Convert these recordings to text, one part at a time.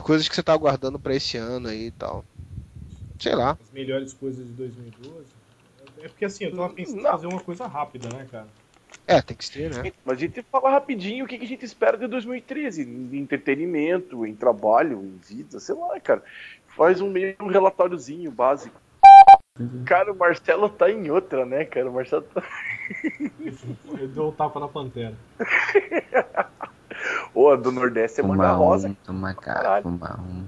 As coisas que você tá aguardando para esse ano aí e tal. Sei lá. As melhores coisas de 2012. É porque assim, eu tava pensando em fazer uma coisa rápida, né, cara? É, tem que ser, né? Mas a gente falar rapidinho o que a gente espera de 2013, em entretenimento, em trabalho, em vida, sei lá, cara. Faz um meio um relatóriozinho básico. Cara, o Marcelo tá em outra, né, cara? O Marcelo tá. Ele deu um tapa na pantera. Ô, a do Nordeste é manga rosa. um, tomar Caralho. cara, um.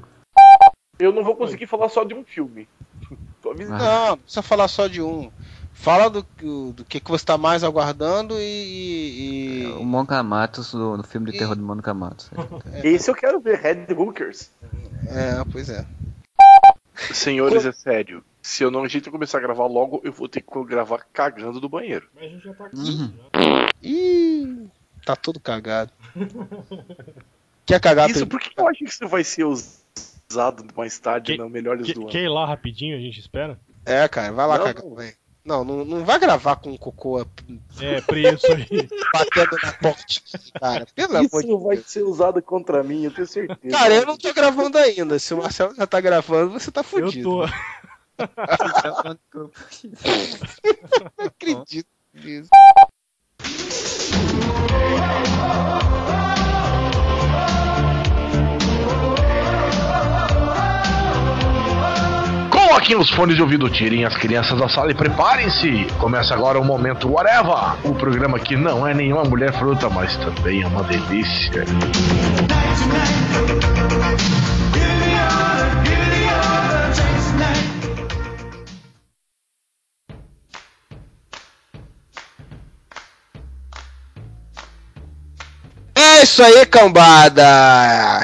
Eu não vou conseguir falar só de um filme. Tô avisando. Não, não precisa falar só de um. Fala do, do, do que, que você tá mais aguardando e. e- O Monca Matos, do, do filme de E- terror do Monca Matos. Esse eu quero ver, Red Hookers. É, pois é. Senhores, é sério. Se eu não a gente começar a gravar logo, eu vou ter que gravar cagando do banheiro. Mas a gente já tá aqui. Uhum. já. Ih, tá todo cagado. Quer cagar Isso, por que eu acho que isso vai ser usado mais tarde Que- no Melhores Que- do Ano? Quer ir lá rapidinho, a gente espera? É, cara, vai lá Não, cagar, vem. Não, não, não vai gravar com cocô É, preço aí. batendo na porta, cara. Pelo amor de Isso vai Deus. ser usado contra mim, eu tenho certeza. Cara, eu não tô gravando ainda. Se o Marcelo já tá gravando, você tá Eu fudido. tô. Não acredito nisso. Coloquem os fones de ouvido, tirem as crianças da sala e preparem-se. Começa agora o Momento Whatever, o programa que não é nenhuma mulher fruta, mas também é uma delícia. É isso aí, cambada!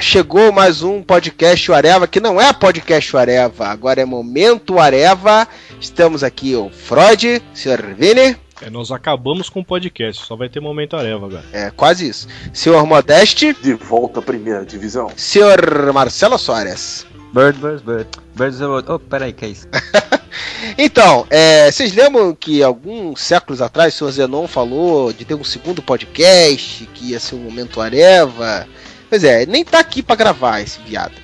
Chegou mais um podcast Areva, que não é podcast Areva, agora é Momento Areva. Estamos aqui, o Freud, Sr. Vini, É, nós acabamos com o podcast, só vai ter momento areva agora. é quase isso. Sr. Modeste, De volta à primeira divisão. Sr. Marcelo Soares. Bird, bird, bird. Birds of Oh, peraí, que é isso? Então, é, vocês lembram que alguns séculos atrás o Sr. Zenon falou de ter um segundo podcast, que ia ser o Momento Areva? Pois é, nem tá aqui pra gravar esse viado.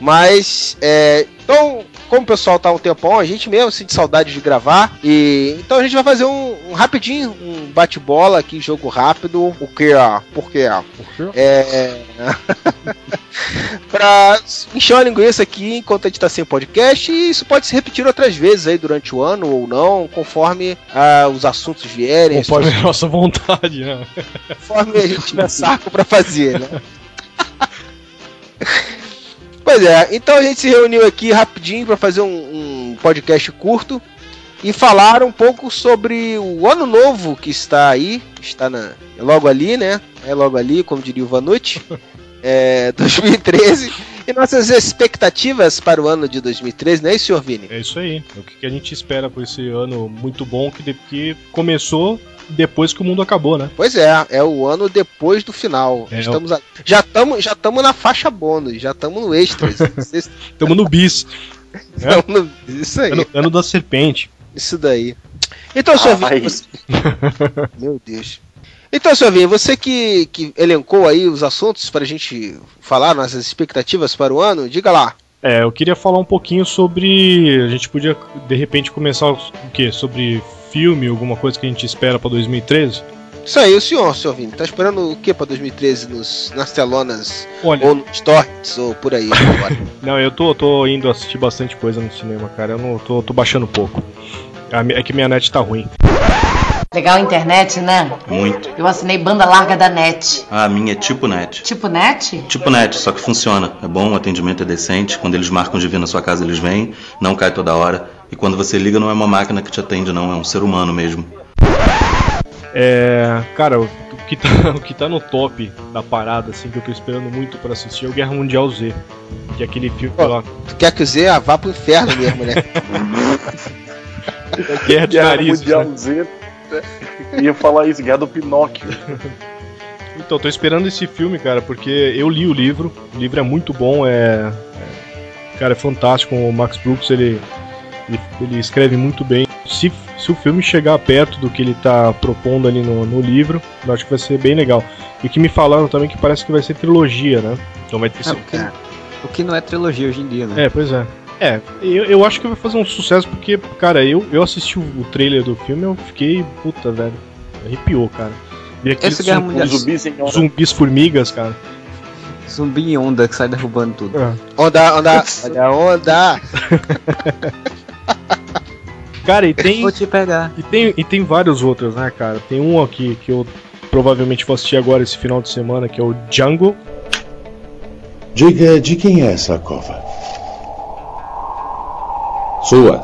Mas, é, então, como o pessoal tá um tempão, a gente mesmo sente saudade de gravar. E então a gente vai fazer um, um rapidinho, um bate-bola aqui, jogo rápido. O que? ó? Por quê? ó? É. pra encher a linguiça aqui enquanto a gente tá sem podcast. E isso pode se repetir outras vezes aí durante o ano ou não, conforme ah, os assuntos vierem, Conforme a nossa vontade, né? conforme a gente tiver saco pra fazer, né? Pois é, então a gente se reuniu aqui rapidinho pra fazer um, um podcast curto e falar um pouco sobre o ano novo que está aí, está na, logo ali, né? É logo ali, como diria o Vanucci, é 2013 e nossas expectativas para o ano de 2013, não é isso, senhor Vini? É isso aí. É o que a gente espera por esse ano muito bom que, de- que começou depois que o mundo acabou, né? Pois é, é o ano depois do final. É, Estamos a- já estamos já estamos na faixa bônus, já estamos no extras. Estamos no bis. estão no- Isso aí. Ano, ano da serpente. Isso daí. Então, senhor Ai. Vinho, você... Meu Deus. Então, senhor Vinho, você que, que elencou aí os assuntos para a gente falar nossas expectativas para o ano, diga lá. É, eu queria falar um pouquinho sobre. A gente podia, de repente, começar o quê? Sobre filme, alguma coisa que a gente espera pra 2013? Isso aí, o senhor, senhor Vinho, tá esperando o que para 2013 nos, nas telonas Olha, ou nos torrents ou por aí? não, eu tô, tô indo assistir bastante coisa no cinema, cara. Eu não tô, tô baixando pouco. É que minha net tá ruim. Legal a internet, né? Muito. Eu assinei banda larga da NET. Ah, a minha é tipo net. Tipo NET? Tipo net, só que funciona. É bom, o atendimento é decente. Quando eles marcam de vir na sua casa, eles vêm. Não cai toda hora. E quando você liga, não é uma máquina que te atende, não. É um ser humano mesmo. É. Cara, o o que, tá, o que tá no top da parada, assim, que eu tô esperando muito pra assistir é o Guerra Mundial Z. Que é aquele filme Ó. lá. tu quer que dizer, ah, vá pro inferno mesmo, né? Guerra de Guerra Nariz. Mundial né? Z. né? Ia falar isso, Guerra do Pinóquio. Então, tô esperando esse filme, cara, porque eu li o livro. O livro é muito bom, é. é- cara, é fantástico. O Max Brooks, ele, ele, ele escreve muito bem. Se, se o filme chegar perto do que ele tá propondo ali no, no livro, eu acho que vai ser bem legal. E o que me falaram também que parece que vai ser trilogia, né? Então vai ter Ah, esse- cara, O que não é trilogia hoje em dia, né? É, pois é. É, eu, eu acho que vai fazer um sucesso porque, cara, eu, eu assisti o, trailer do filme e eu fiquei, puta, velho. Arrepiou, cara. Vi aqueles Essa Guerra zum- Mundial- Os zumbis zumbis formigas, cara. Zumbi em onda que sai derrubando tudo. É. Onda, onda, olha, onda. Cara, e tem, Vou te pegar. e tem. E tem vários outros, né, cara? Tem um aqui que eu provavelmente vou assistir agora esse final de semana, que é o Django. Diga de quem é essa cova? Sua.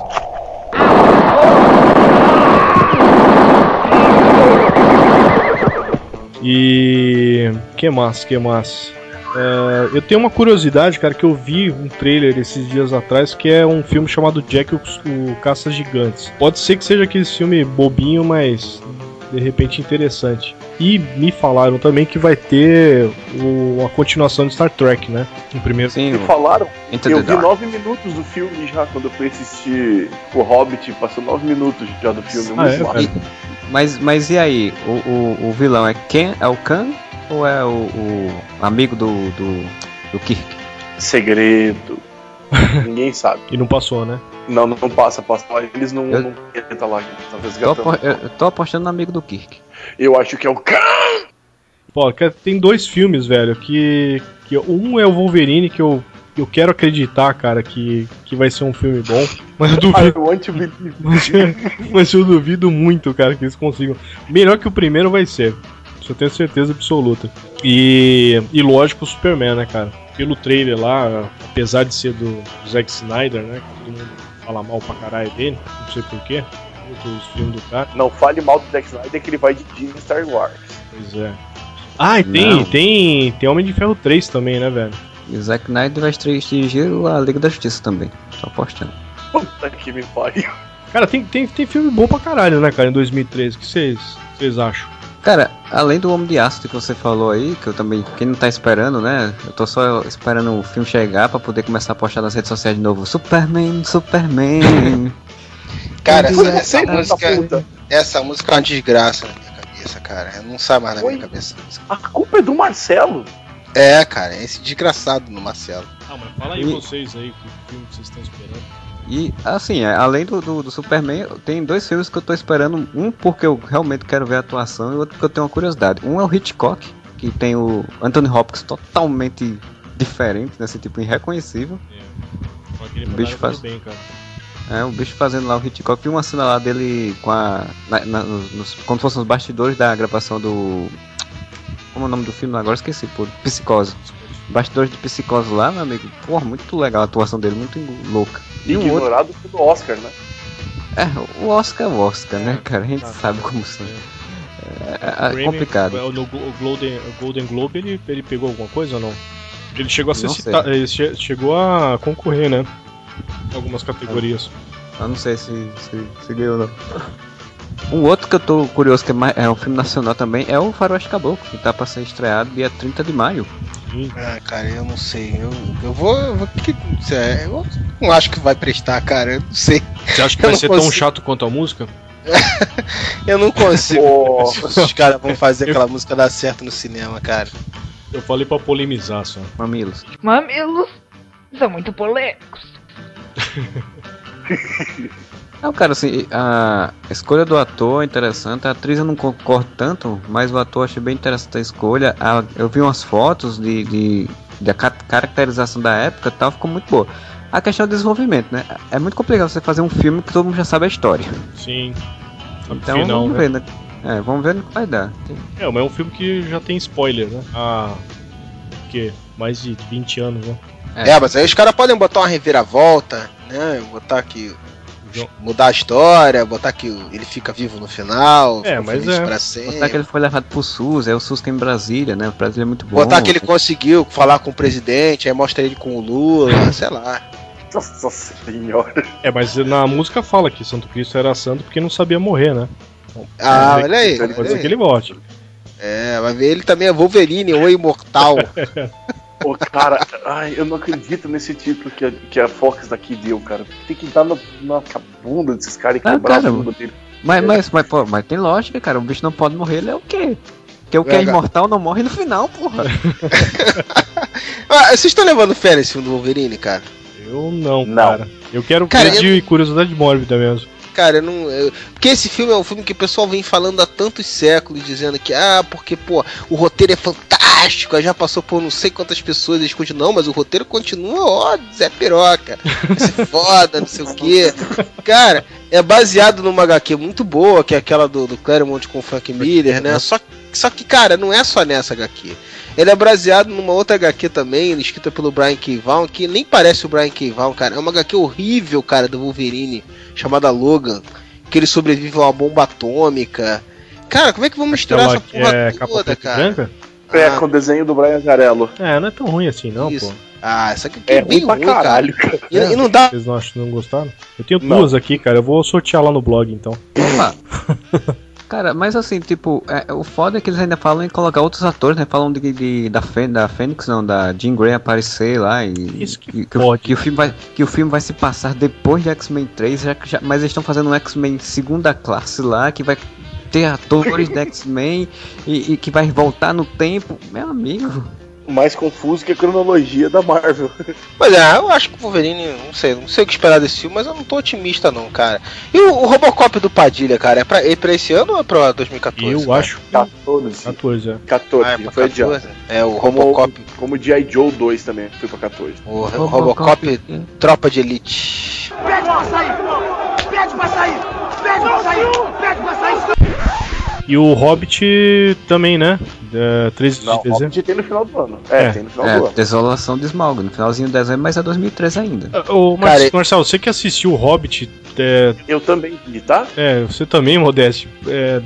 E. que mais? Que mais? É, eu tenho uma curiosidade, cara, que eu vi um trailer esses dias atrás que é um filme chamado Jack o, o Caça Gigantes. Pode ser que seja aquele filme bobinho, mas de repente interessante. E me falaram também que vai ter o- a continuação de Star Trek, né? O primeiro. Sim, Me falaram, Into eu vi nove minutos do filme já quando eu fui assistir o Hobbit, passou nove minutos já do filme. Ah, é, massa. Mas, mas e aí? O, o, o vilão é quem? É o Khan? Ou é o, o amigo do, do, do Kirk? Segredo. Ninguém sabe. E não passou, né? Não, não passa, passa lá. Eles não, Eu- não entram lá, eles estão Tô, eu, eu tô apostando no amigo do Kirk. Eu acho que é o Khan. Pô, tem dois filmes, velho, que, que um é o Wolverine que eu eu quero acreditar, cara, que, que vai ser um filme bom, mas eu I duvido, want to believe. mas, mas eu duvido muito, cara, que eles consigam. Melhor que o primeiro vai ser. Isso eu tenho certeza absoluta. E, e lógico, o Superman, né, cara? Pelo trailer lá, apesar de ser do Zack Snyder, né? Que todo mundo fala mal pra caralho dele, não sei porquê. Os filmes do cara. Não fale mal do Zack Snyder que ele vai dirigir Star Wars. Pois é. Ah, e tem, Não. tem, tem Homem de Ferro 3 também, né, velho? E o Zack Snyder vai dirigir a Liga da Justiça também. Tô apostando. Puta que me pariu. Cara, tem, tem, tem filme bom pra caralho, né, cara, em 2013. O que vocês vocês acham? Cara, além do Homem de Aço que você falou aí, que eu também, quem não tá esperando, né? Eu tô só esperando o filme chegar pra poder começar a postar nas redes sociais de novo. Superman, Superman. Cara, essa, essa Essa música, puta. essa música é uma desgraça na minha cabeça, cara. Não sai mais na minha cabeça. A culpa é do Marcelo. É, cara, é esse desgraçado no Marcelo. Ah, mas fala aí E- vocês aí, que filme que vocês estão esperando. E assim, é, além do, do, do Superman, tem dois filmes que eu tô esperando. Um porque eu realmente quero ver a atuação e outro porque eu tenho uma curiosidade. Um é o Hitchcock, que tem o Anthony Hopkins totalmente diferente, nesse tipo irreconhecível. Ele O bicho faz- bem. É, o bicho fazendo lá o Hitchcock. Vi uma cena lá dele com a. na- na- nos, nos- como se fossem os bastidores da gravação do. Como é o nome do filme? Agora esqueci, pô. Psicose. Bastidores de Psicose lá, meu amigo. Porra, muito legal a atuação dele, muito louca. E um outro. Ignorado pelo Oscar, né? É, o Oscar é o Oscar, né, É, cara? A gente tá, sabe tá. como são. É, é Grammy, complicado. é, No Go- Golden, Golden Globe ele, ele pegou alguma coisa ou não? Ele chegou a ser citado. Ele che- chegou a concorrer, né? Em algumas categorias. Eu não sei se, se, se ganhou ou não. Um outro que eu tô curioso, que é, mais- é um filme nacional também, é o Faroeste Caboclo, que tá pra ser estreado dia 30 de maio. Sim. Ah, cara, eu não sei. Eu, eu vou. Eu, vou que, é, eu não acho que vai prestar, cara. Eu não sei. Você acha que Eu vai ser tão consigo. chato quanto a música? Eu não consigo. Os caras vão fazer aquela música dar certo no cinema, cara. Eu falei pra polemizar só. Mamilos. Mamilos são muito polêmicos. Não, cara, assim, a escolha do ator é interessante, a atriz eu não concordo tanto, mas o ator eu achei bem interessante a escolha. A- eu vi umas fotos de, de, de caracterização da época e tal, ficou muito boa. A questão do desenvolvimento, né? É muito complicado você fazer um filme que todo mundo já sabe a história. Sim. Então final, vamos né? ver, né? É, vamos ver no que vai dar. É, mas é um filme que já tem spoiler, né? Há. o quê? Mais de 20 anos, né? É. É, mas aí os caras podem botar uma reviravolta, né? Botar que. Mudar a história, botar que ele fica vivo no final, É, fica mas feliz é. pra Botar sempre. que ele foi levado pro SUS, é o SUS que é em Brasília, né? O Brasília é muito bom. Botar que ele conseguiu falar com o presidente, aí mostra ele com o Lula, sei lá. Nossa senhora. É, mas na música fala que Santo Cristo era santo porque não sabia morrer, né? Então, Ah, olha aí. Pode olha ser aí. que ele volte. É, vai ver ele também é Wolverine, o imortal. Pô, cara, ai, eu não acredito nesse título que a, que a Fox daqui deu, cara. Tem que dar na, na bunda desses caras e Ah, quebrar cara, a bunda dele. Mas, mas, mas, pô, mas tem lógica, cara. O bicho não pode morrer, ele é o quê? Porque o que é Verdade. imortal não morre no final, porra. Ah, vocês estão levando fé nesse filme do Wolverine, cara? Eu não, Não. cara. Eu quero Cara, ver de curiosidade mórbida mesmo. Cara, eu não. eu- Porque esse filme é um filme que o pessoal vem falando há tantos séculos, dizendo que, ah, porque, pô, o roteiro é fantástico, aí já passou por não sei quantas pessoas, eles continuam, não, mas o roteiro continua, ó, Zé Piroca, ser foda, não sei o quê. Cara, é baseado numa HQ muito boa, que é aquela do, do Claremont com o Frank Miller, né? Só, só que, cara, não é só nessa HQ. Ele é baseado numa outra HQ também, escrita pelo Brian K. Vaughan, que nem parece o Brian K. Vaughan, cara. É uma HQ horrível, cara, do Wolverine, chamada Logan, que ele sobrevive a uma bomba atômica. Cara, como é que vamos misturar Aquela essa porra é toda, cara? branca? É, Ah. com o desenho do Brian Garello. É, não é tão ruim assim, não, Isso. pô. Ah, essa aqui É é bem ruim pra ruim, cara. caralho, cara. E, e não dá. Vocês não acham não gostaram? Eu tenho Não. duas aqui, cara. Eu vou sortear lá no blog, então. Opa! Cara, mas assim, tipo, é, o foda é que eles ainda falam em colocar outros atores, né? Falam de, de- da, Fên- da Fênix, não, da Jean Grey aparecer lá e. Isso que que, que, o, pode. que o filme vai, que o filme vai se passar depois de X-Men 3, já que já, mas eles estão fazendo um X-Men segunda classe lá, que vai ter atores da X-Men e, e que vai voltar no tempo. Meu amigo. Mais confuso que a cronologia da Marvel. Mas é, eu acho que o Wolverine, não sei, não sei o que esperar desse filme, mas eu não tô otimista não, cara. E o, o Robocop do Padilha, cara, é pra, é pra esse ano ou é pra 2014? eu cara? acho que 14. 14, é. 14, Ah, é foi adiado. 14? É, o Como, Robocop, como G.I. Joe 2 também, foi pra 14. o Robocop, Tropa de Elite. E o Hobbit também, né? É, 13 de Não, dezembro. Hobbit tem no final do ano. É, É. tem no final do É, ano. Desolação de Smaug, no finalzinho de dezembro, mas é 2013 ainda. Ô, Mar Cara, Marcelo, você que assistiu o Hobbit, é, Eu também vi, tá? é, você também, Modeste, é,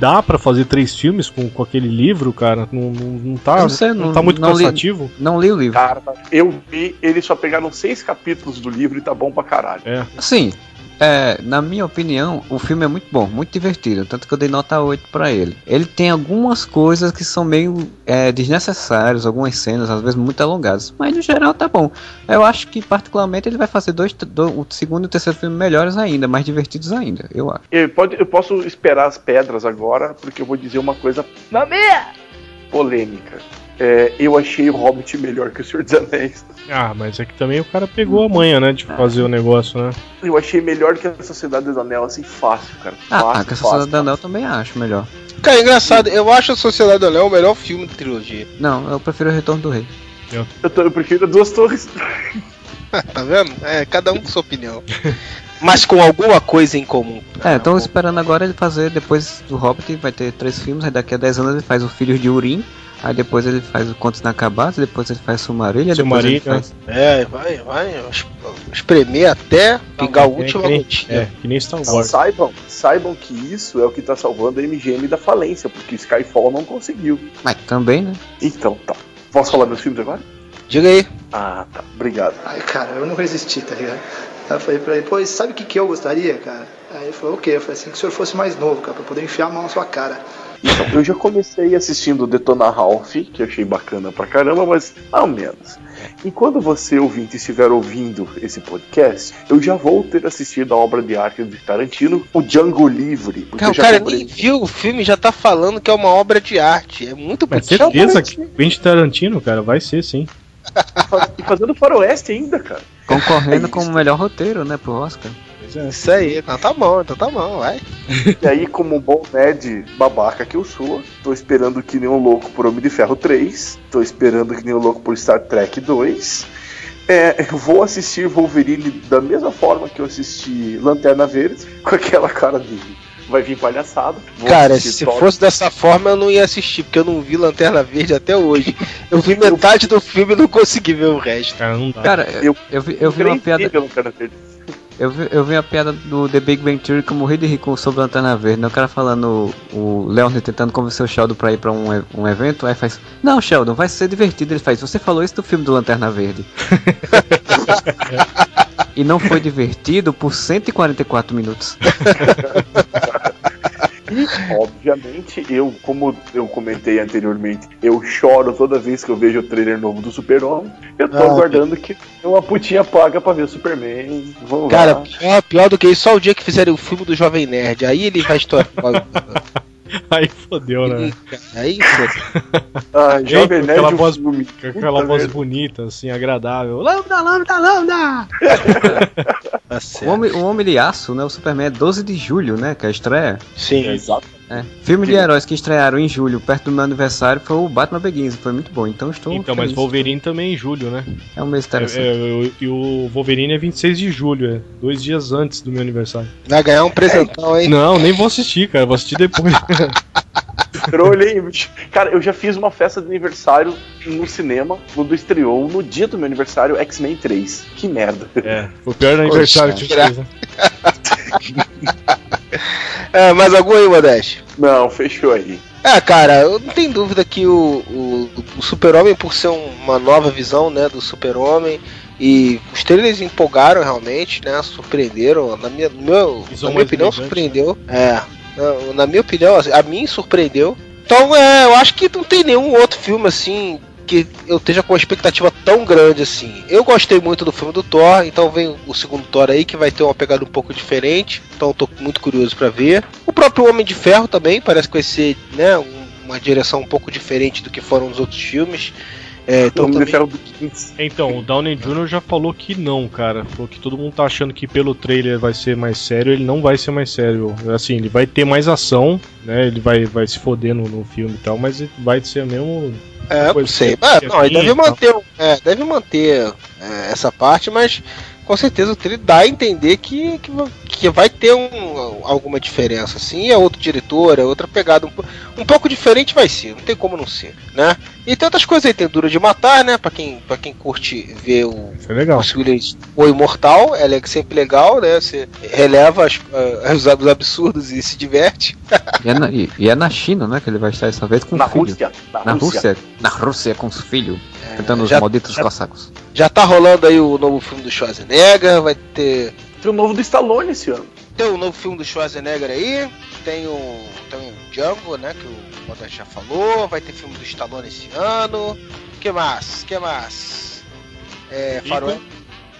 dá pra fazer três filmes com, com aquele livro, cara? Não, não, não tá, não sei, não não- tá muito não li- cansativo? Não li o livro. Cara, eu vi, eles só pegaram seis capítulos do livro e tá bom pra caralho. É. Assim, é, na minha opinião, o filme é muito bom, muito divertido, tanto que eu dei nota 8 pra ele. Ele tem algumas coisas que são meio é, desnecessárias, algumas cenas, às vezes muito alongadas, mas no geral tá bom. Eu acho que, particularmente, ele vai fazer dois, do- o segundo e o terceiro filme melhores ainda, mais divertidos ainda, eu acho. Eu, pode, eu posso esperar as pedras agora, porque eu vou dizer uma coisa Mamia! polêmica. É, eu achei o Hobbit melhor que o Senhor dos Anéis. Ah, mas é que também o cara pegou a manha, né, de fazer o negócio, né? Eu achei melhor que a Sociedade dos Anel, assim, fácil, cara. Ah, Fácil, a fácil, Sociedade do Anel também acho melhor. Cara, é engraçado, eu acho a Sociedade do Anel o melhor filme da trilogia. Não, eu prefiro o Retorno do Rei. Eu, tô- eu prefiro Duas Torres. tá vendo? É, cada um com sua opinião. Mas com alguma coisa em comum. É, estão esperando agora ele fazer, depois do Hobbit, vai ter três filmes, aí daqui a 10 anos ele faz o Filhos de Urim, aí depois ele faz o Contos Inacabados, depois ele faz Sumarilha, depois ele faz... É, vai, vai. es- Espremer até pingar a É, nem- gotinha. É, que nem Star Então, Wars. saibam, saibam que isso é o que tá salvando a MGM da falência, porque Skyfall não conseguiu. Mas também, né? Então, tá. Posso falar meus filmes agora? Diga aí. Ah, tá. Obrigado. Aí, cara, eu não resisti, tá ligado? Aí eu falei pra ele, pô, sabe o que, que eu gostaria, cara? Aí ele falou, o quê? Eu falei assim, que o senhor fosse mais novo, cara, pra poder enfiar a mão na sua cara. Eu já comecei assistindo Detona Ralph, que eu achei bacana pra caramba, mas ao menos. E quando você, ouvinte, estiver ouvindo esse podcast, eu já vou ter assistido a obra de arte de Tarantino, o Django Livre. porque Cara, eu o já cara comprei- nem viu o filme e já tá falando que é uma obra de arte. É muito Mas certeza que Quentin Tarantino, cara, vai ser sim. E fazendo faroeste ainda, cara. Concorrendo É com o melhor roteiro, né, pro Oscar. Isso aí, então tá bom, então tá bom, vai. E aí, como um bom nerd babaca que eu sou, tô esperando que nem um louco por Homem de Ferro 3, tô esperando que nem um louco por Star Trek 2. É, eu vou assistir Wolverine da mesma forma que eu assisti Lanterna Verde, com aquela cara de vai vir palhaçada. Cara, se Thor. fosse dessa forma eu não ia assistir, porque eu não vi Lanterna Verde até hoje. Eu vi metade do filme e não consegui ver o resto. Cara, não dá. Cara, eu, Eu- eu, vi, eu vi uma piada... Eu vi, eu vi a piada do The Big Bang Theory que eu morri de rir com- sobre a Lanterna Verde, né? O cara falando, o Leonard tentando convencer o Sheldon pra ir pra um, um evento, aí faz, não, Sheldon, vai ser divertido. Ele faz, você falou isso do filme do Lanterna Verde. e não foi divertido por 144 minutos. E, obviamente, eu, como eu comentei anteriormente, eu choro toda vez que eu vejo o trailer novo do Super-Homem. Eu tô Ah, aguardando que uma putinha paga pra ver o Superman. Vamos Cara, lá. pior, pior do que isso, só o dia que fizerem o filme do Jovem Nerd. Aí ele vai estourar. Aí fodeu, né? Aí, pô. Ah, Jovem Nerd aquela voz, aquela voz bonita, assim, agradável. Lambda, lambda, lambda! Tá O certo. Homem, o Homem de Aço, né? O Superman é 12 de julho, né? Que é a estreia. Sim. Exato. É. Filme de heróis que estrearam em julho, perto do meu aniversário, foi o Batman Begins. Foi muito bom. Então estou. Então, mas feliz. Wolverine também em julho, né? É um mês É, interessante. é, eu- e o Wolverine é 26 de julho, é dois dias antes do meu aniversário. Vai ganhar um presentão, hein? Não, nem vou assistir, cara, vou assistir depois. Trolei. Cara, eu já fiz uma festa de aniversário no cinema, quando estreou no dia do meu aniversário X-Men 3. Que merda. é, foi o pior aniversário que Poxa, a gente fez, né? É, mais algum aí, Modeste? Não, fechou aí. É, cara, eu não tenho dúvida que o, o, o Super-Homem, por ser um- uma nova visão, né, do Super-Homem, e os trailers empolgaram realmente, né, surpreenderam, na minha, no meu, na minha opinião, surpreendeu. É, na, na minha opinião, assim, a mim surpreendeu. Então, é, eu acho que não tem nenhum outro filme, assim, que eu esteja com uma expectativa tão grande assim. Eu gostei muito do filme do Thor, então vem o segundo Thor aí que vai ter uma pegada um pouco diferente. Então tô muito curioso pra ver. O próprio Homem de Ferro também parece que vai ser, né, um- uma direção um pouco diferente do que foram os outros filmes. É, então também- Ferro do 15. Então, o Downey Jr. já falou que não, cara. Falou que todo mundo tá achando que pelo trailer vai ser mais sério, ele não vai ser mais sério. Assim, ele vai ter mais ação, né? Ele vai, vai se foder no, no filme e tal, mas vai ser mesmo. É, não Coisa sei. Ah, não, ele é deve manter, é, deve manter é, essa parte, mas com certeza o trailer dá a entender que, que, que vai ter um, alguma diferença. Assim, é outro diretor, é outra pegada. Um, um pouco diferente vai ser, não tem como não ser, né? E tem outras coisas aí, tem Dura de Matar, né? Pra quem, pra quem curte ver o Foi legal. Bruce Willis, o imortal, ela é sempre legal, né? Você releva as- ah, os ab- os absurdos e se diverte. E, é na, e- e é na China, né? Que ele vai estar dessa vez com Na o filho. Rússia. Na, Na Rússia. Rússia. Na Rússia com os filhos. Tentando os já- malditos já- cossacos. Já tá rolando aí o novo filme do Schwarzenegger, vai ter Tem o novo do Stallone esse ano. Tem o novo filme do Schwarzenegger aí, tem o, tem o Django, né, que o Modest já falou, vai ter filme do Stallone esse ano. que mais? que mais? É. Faroeste,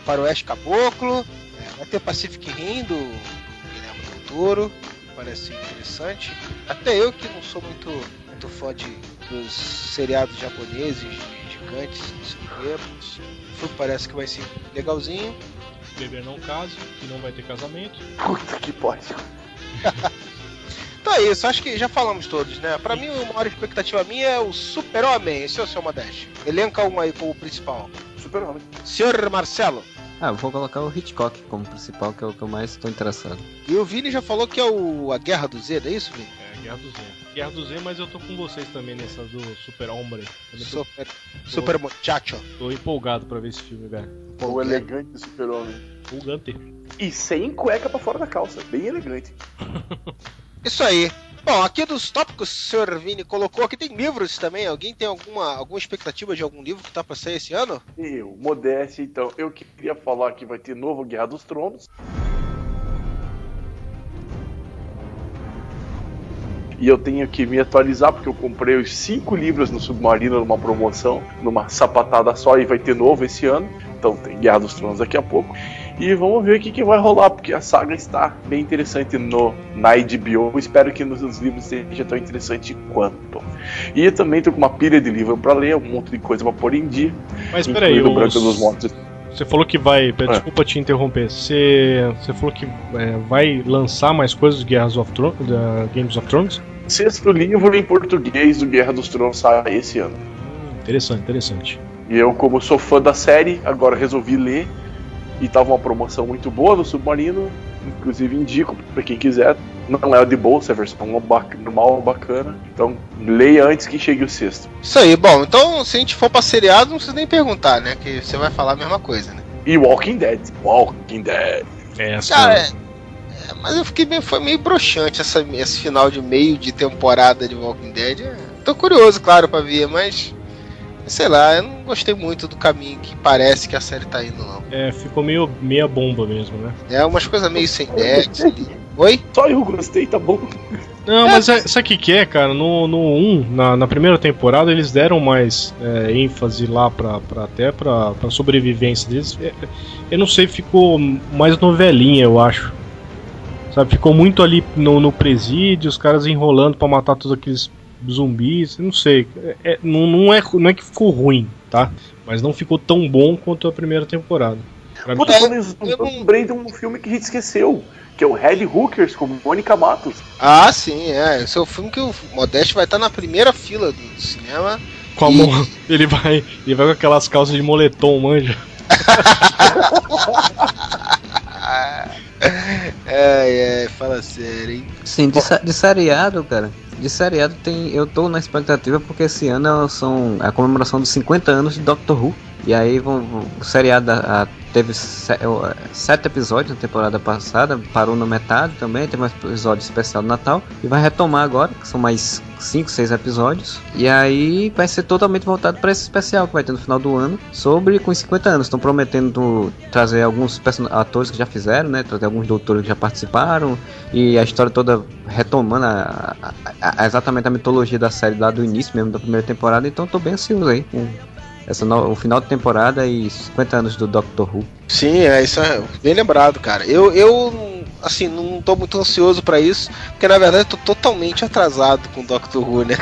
Faroeste Caboclo, é, vai ter Pacific Rim do Guilherme Del Toro, parece interessante. Até eu que não sou muito, muito fã de, dos seriados japoneses gigantes, não sei o mas o filme parece que vai ser legalzinho. Beber não case, que não vai ter casamento. Puta que pariu. Então é isso, acho que já falamos todos, né? Pra mim, a maior expectativa minha é o Super-Homem, esse é o seu Modeste. Elenca um aí como principal. Super-Homem. Senhor Marcelo. Ah, eu vou colocar o Hitchcock como principal, que é o que eu mais estou interessado. E o Vini já falou que é o a Guerra do Z, não é isso, Vini? É, Guerra do Z. Guerra do Z, mas eu tô com vocês também nessa do Super Hombre. Também tô, Super, Super Muchacho. tô empolgado pra ver esse filme, velho. O elegante Super-Homem. Empolgante. E sem cueca pra fora da calça. Bem elegante. Isso aí. Bom, aqui dos tópicos, o senhor Vini colocou aqui, tem livros também. Alguém tem alguma, alguma expectativa de algum livro que tá pra sair esse ano? Eu, modéstia, então. Eu queria falar que vai ter novo Guerra dos Tronos. E eu tenho que me atualizar porque eu comprei os cinco livros no Submarino numa promoção, numa sapatada só, e vai ter novo esse ano. Então tem Guerra dos Tronos daqui a pouco. E vamos ver o que, que vai rolar, porque a saga está bem interessante no, na HBO. Espero que nos livros seja tão interessante quanto. E também tô com uma pilha de livro para ler, um monte de coisa para pôr em dia. Mas peraí, os- Branca dos Mortos. Você falou que vai. É. Desculpa te interromper. Você, você falou que é, vai lançar mais coisas de Guerras of Thrones, da Games of Thrones? Sexto livro em português do Guerra dos Tronos sai esse ano. Interessante, interessante. E eu, como sou fã da série, agora resolvi ler. E tava uma promoção muito boa no Submarino. Inclusive indico pra quem quiser. Não é a de bolsa, é a versão normal, bacana. Então leia antes que chegue o sexto. Isso aí, bom, então se a gente for pra seriado, não precisa nem perguntar, né? Que você vai falar a mesma coisa, né? E Walking Dead. Walking Dead. É. Cara, é, é, mas eu fiquei meio, foi meio broxante essa, esse final de meio de temporada de Walking Dead. É, tô curioso, claro, pra ver, mas. Sei lá, eu não gostei muito do caminho que parece que a série tá indo, não. É, ficou meio meia bomba mesmo, né? É umas coisas meio sem net. Oi? Só eu gostei, tá bom? Não, mas é, sabe o que, que é, cara? No, no 1, na, na primeira temporada, eles deram mais é, ênfase lá pra, pra até pra, pra sobrevivência deles. É, eu não sei, ficou mais novelinha, eu acho. Sabe, ficou muito ali no, no presídio, os caras enrolando pra matar todos aqueles zumbis, não sei. É, não, não, é, não é que ficou ruim, tá? Mas não ficou tão bom quanto a primeira temporada. Pra mim- Puta, zumbi, eu lembrei de um filme que a gente esqueceu, que é o Red Hookers com Mônica Matos. Ah, sim, é. Esse é o filme que o Modeste vai estar na primeira fila do cinema. Com a E- mão, ele vai, ele vai com aquelas calças de moletom, manja. É, é, fala sério, hein? Sim, de, de seriado, cara. De seriado tem. Eu tô na expectativa porque esse ano são a comemoração dos 50 anos de Doctor Who. E aí vão, o seriado ah, teve se- eh, sete episódios na temporada passada, parou na metade também, tem mais episódio especial do Natal. E vai retomar agora, que são mais cinco, seis episódios. E aí vai ser totalmente voltado para esse especial que vai ter no final do ano, sobre com os 50 anos. Estão prometendo trazer alguns atores que já fizeram, né? Trazer alguns doutores que já participaram. E a história toda retomando a- a- a- a- exatamente a mitologia da série lá do início mesmo da primeira temporada. Então tô bem ansioso aí. Essa no- o final de temporada e 50 anos do Doctor Who. Sim, é isso é bem lembrado, cara. Eu, eu assim, não tô muito ansioso pra isso, porque na verdade eu tô totalmente atrasado com Doctor Who, né?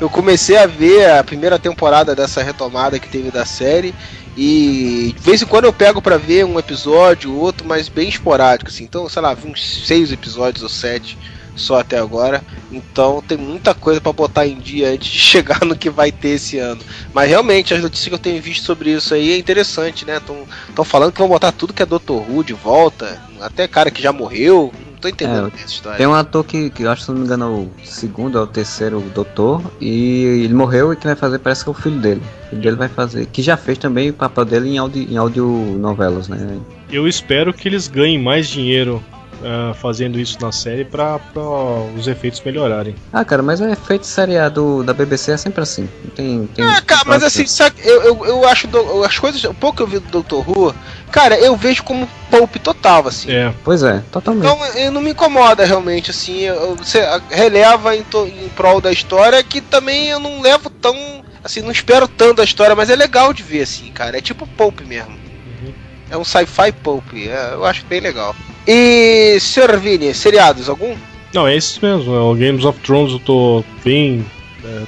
Eu comecei a ver a primeira temporada dessa retomada que teve da série e de vez em quando eu pego pra ver um episódio, outro, mas bem esporádico, assim. Então, sei lá, uns seis episódios ou sete só até agora. Então tem muita coisa pra botar em dia antes de chegar no que vai ter esse ano. Mas realmente, as notícias que eu tenho visto sobre isso aí é interessante, né? Estão falando que vão botar tudo que é Dr. Who de volta. Até cara que já morreu. Não tô entendendo É, essa história. Tem um ator que, que eu acho, se não me engano, é o segundo ou o terceiro doutor, e ele morreu e quem vai fazer parece que é o filho dele. O filho dele vai fazer, que já fez também o papel dele em, audio, em audionovelas, né? Eu espero que eles ganhem mais dinheiro ah, fazendo isso na série pra, pra os efeitos melhorarem. Ah, cara, mas o efeito seriado da BBC é sempre assim. Tem. tem Ah, cara, mas assim, sabe, eu, eu, eu acho do- as coisas, o pouco que eu vi do Dr. Who, cara, eu vejo como pulp total, assim. É. Pois é, totalmente. Então eu não me incomoda realmente, assim, eu- você releva em, to- em prol da história que também eu não levo tão. Assim, não espero tanto a história, mas é legal de ver, assim, cara. É tipo pulp mesmo. É um sci-fi pulp, é, eu acho bem legal. E, Sr. Vini, seriados algum? Não, é isso mesmo. é O Games of Thrones eu tô bem é,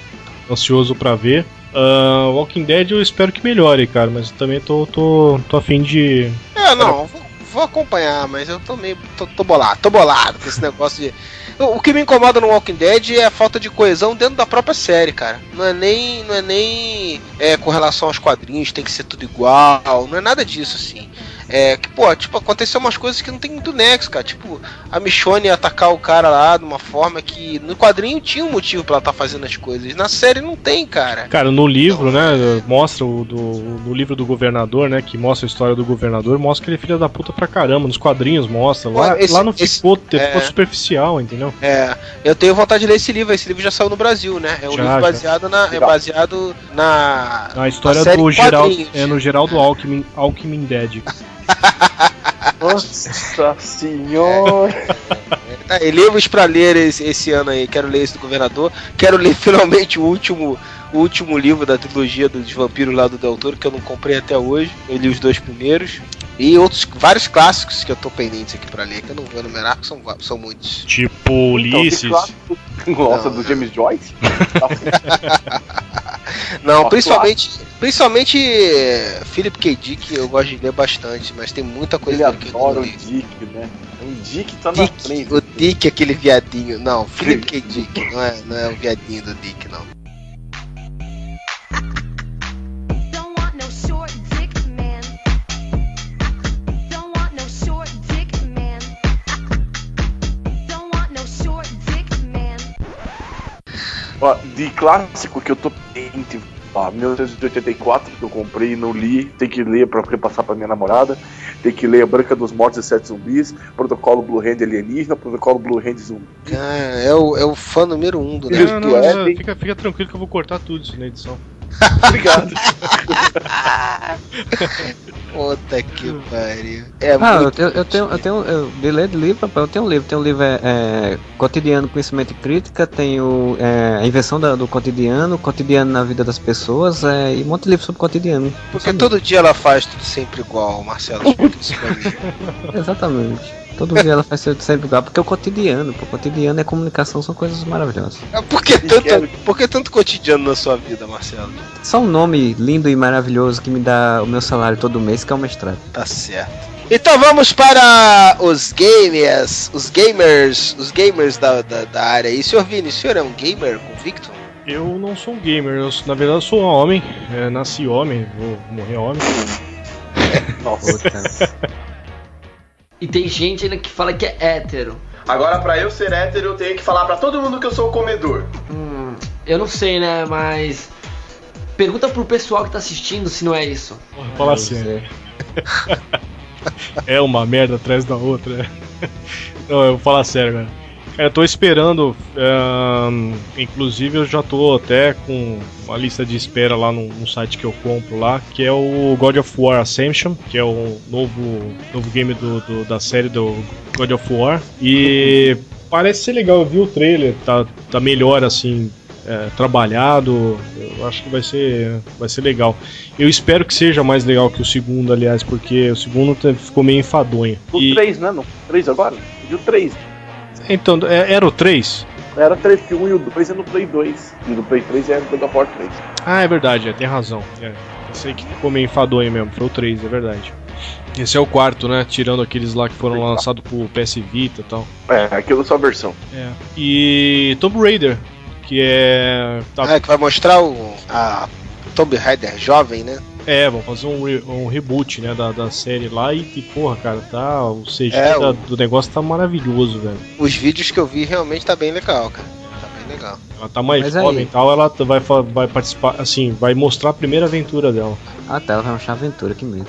ansioso pra ver. Ah, Walking Dead eu espero que melhore, cara, mas também tô, tô, tô afim de. É, não, vou, vou acompanhar, mas eu tô meio. tô, tô bolado, tô bolado com esse negócio de. O, o que me incomoda no Walking Dead é a falta de coesão dentro da própria série, cara. Não é nem. Não é nem é, com relação aos quadrinhos, tem que ser tudo igual. Não é nada disso, assim. É que, pô, tipo, aconteceu umas coisas que não tem muito nexo, cara. Tipo, a Michonne atacar o cara lá de uma forma que no quadrinho tinha um motivo pra ela estar fazendo as coisas. Na série não tem, cara. Cara, no livro, né? Mostra o do, no livro do governador, né? Que mostra a história do governador, mostra que ele é filho da puta pra caramba. Nos quadrinhos mostra. Lá, esse- lá não esse- ficou, ficou é. superficial, entendeu? É, eu tenho vontade de ler esse livro. Esse livro já saiu no Brasil, né? É um Já, livro já. baseado na, é baseado na A história série do Geraldo. É no Geraldo Alckmin, Alckmin Dead. Nossa senhora! É, e livros pra ler esse, esse ano aí. Quero ler esse do governador. Quero ler finalmente o último, o último livro da trilogia dos vampiros lá do Del Toro, que eu não comprei até hoje. Eu li os dois primeiros. E outros, vários clássicos que eu tô pendentes aqui pra ler, que eu não vou enumerar, porque são, são muitos. Tipo Então, Ulisses. clássico- Nossa, Não, do. James Joyce? Não, principalmente, principalmente eh, Philip K. Dick eu gosto de ler bastante, mas tem muita coisa que eu não adora o. Dick, né? O Dick tá na frente. Dick, o Dick, aquele viadinho. Não, Philip K. Dick, não é, não é o viadinho do Dick, não. Dick dick dick. Ó, de clássico que eu tô pendente, ó, 1984, que eu comprei e não li, tem que ler pra repassar pra minha namorada. Tem que ler A Branca dos Mortos e Sete Zumbis, Protocolo Blue Hand Alienígena, Protocolo Blue Hand Zumbi. Ah, é, o, é o fã número um do Não, não, não, Éden. fica, fica tranquilo que eu vou cortar tudo isso na edição. Obrigado. Puta que pariu. É Ah, eu tenho, eu tenho, eu tenho, eu, de ler de livro, eu tenho um livro, tem um livro é, é, Cotidiano, Conhecimento e Crítica, tenho é, a invenção da- do cotidiano, cotidiano na vida das pessoas, é, e um monte de livro sobre cotidiano. Porque todo dia ela faz tudo sempre igual, Marcelo. Exatamente. Todo dia ela faz ser sempre igual, porque é o cotidiano, pô, o cotidiano e a comunicação são coisas maravilhosas. Por que, tanto, por que tanto cotidiano na sua vida, Marcelo? Só um nome lindo e maravilhoso que me dá o meu salário todo mês, que é o mestrado. Tá certo. Então vamos para os gamers, os gamers, os gamers da, da, da área. E senhor Vini, o senhor é um gamer convicto? Eu não sou um gamer, eu, na verdade eu sou um homem, é, nasci homem, vou morrer homem. Nossa. E tem gente ainda que fala que é hétero. Agora, pra eu ser hétero, eu tenho que falar pra todo mundo que eu sou comedor. Hum, eu não sei, né? Mas. Pergunta pro pessoal que tá assistindo se não é isso. Fala assim. é uma merda atrás da outra. Não, eu vou falar sério, cara. Eu tô esperando. ahn, inclusive, eu já tô até com uma lista de espera lá no, no site que eu compro lá, que é o God of War Ascension, que é o novo, novo game do, do- da série do God of War. E parece ser legal, eu vi o trailer, tá, tá melhor assim. é, trabalhado, eu acho que vai ser, vai ser legal. Eu espero que seja mais legal que o segundo, aliás, porque o segundo ficou meio enfadonho. O E- 3, né? Não, 3 agora? E o 3. Então, é- era o 3? Era 3, que o 1 e o 2 é no Play 2. E o do Play 3 é no God of War 3. Ah, é verdade, é, tem razão. É, eu sei que ficou meio enfadonho mesmo, foi o 3, é verdade. Esse é o quarto, né? Tirando aqueles lá que foram lançados pro PS Vita e tal. É, aquilo é só a versão. É. E Tomb Raider, que é. Tá, Ah, que vai mostrar o a Tomb Raider jovem, né? É, vão fazer um, re- um reboot, né, da, da série lá e, que, porra, cara, tá. O CG É, da- o- do negócio tá maravilhoso, velho. Os vídeos que eu vi realmente tá bem legal, cara. Tá bem legal. Ela tá mais Mas jovem aí- e tal, ela vai, vai participar, assim, vai mostrar a primeira aventura dela. Ah tá, ela vai achar aventura, que medo.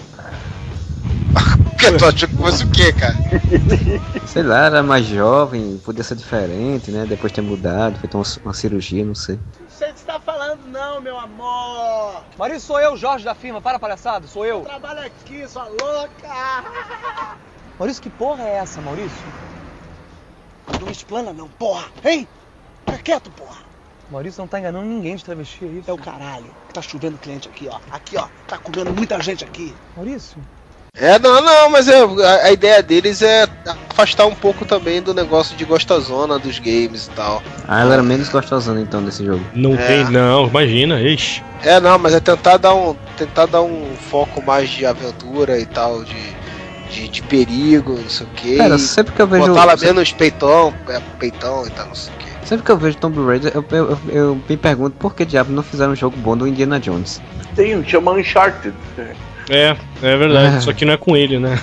Porque tu achou que fosse o quê, cara? Sei lá, era mais jovem, podia ser diferente, né? Depois ter mudado, feito uma, uma cirurgia, não sei. Você está falando não, meu amor. Maurício, sou eu, Jorge da firma. Para, palhaçada, sou eu. Trabalha aqui, sua louca. Maurício, que porra é essa, Maurício? Não explana não, porra. Hein? Fica quieto, porra. Maurício não tá enganando ninguém de travesti, é isso? É o caralho. Tá chovendo cliente aqui, ó. Aqui, ó. Tá comendo muita gente aqui. Maurício? É, não, não, mas é, a, a ideia deles é afastar um pouco também do negócio de gostosona dos games e tal. Ah, ela era menos gostosona então desse jogo. Não É. tem, não, imagina, ixi. É, não, mas é tentar dar um, tentar dar um foco mais de aventura e tal, de, de, de perigo, não sei o que. Cara, sempre que eu vejo- Botar lá sempre- menos peitão, é, peitão e tal, não sei o que. Sempre que eu vejo Tomb Raider, eu, eu, eu, eu me pergunto por que diabo não fizeram um jogo bom do Indiana Jones. Tem, chama Uncharted. É, é verdade, É. só que não é com ele, né?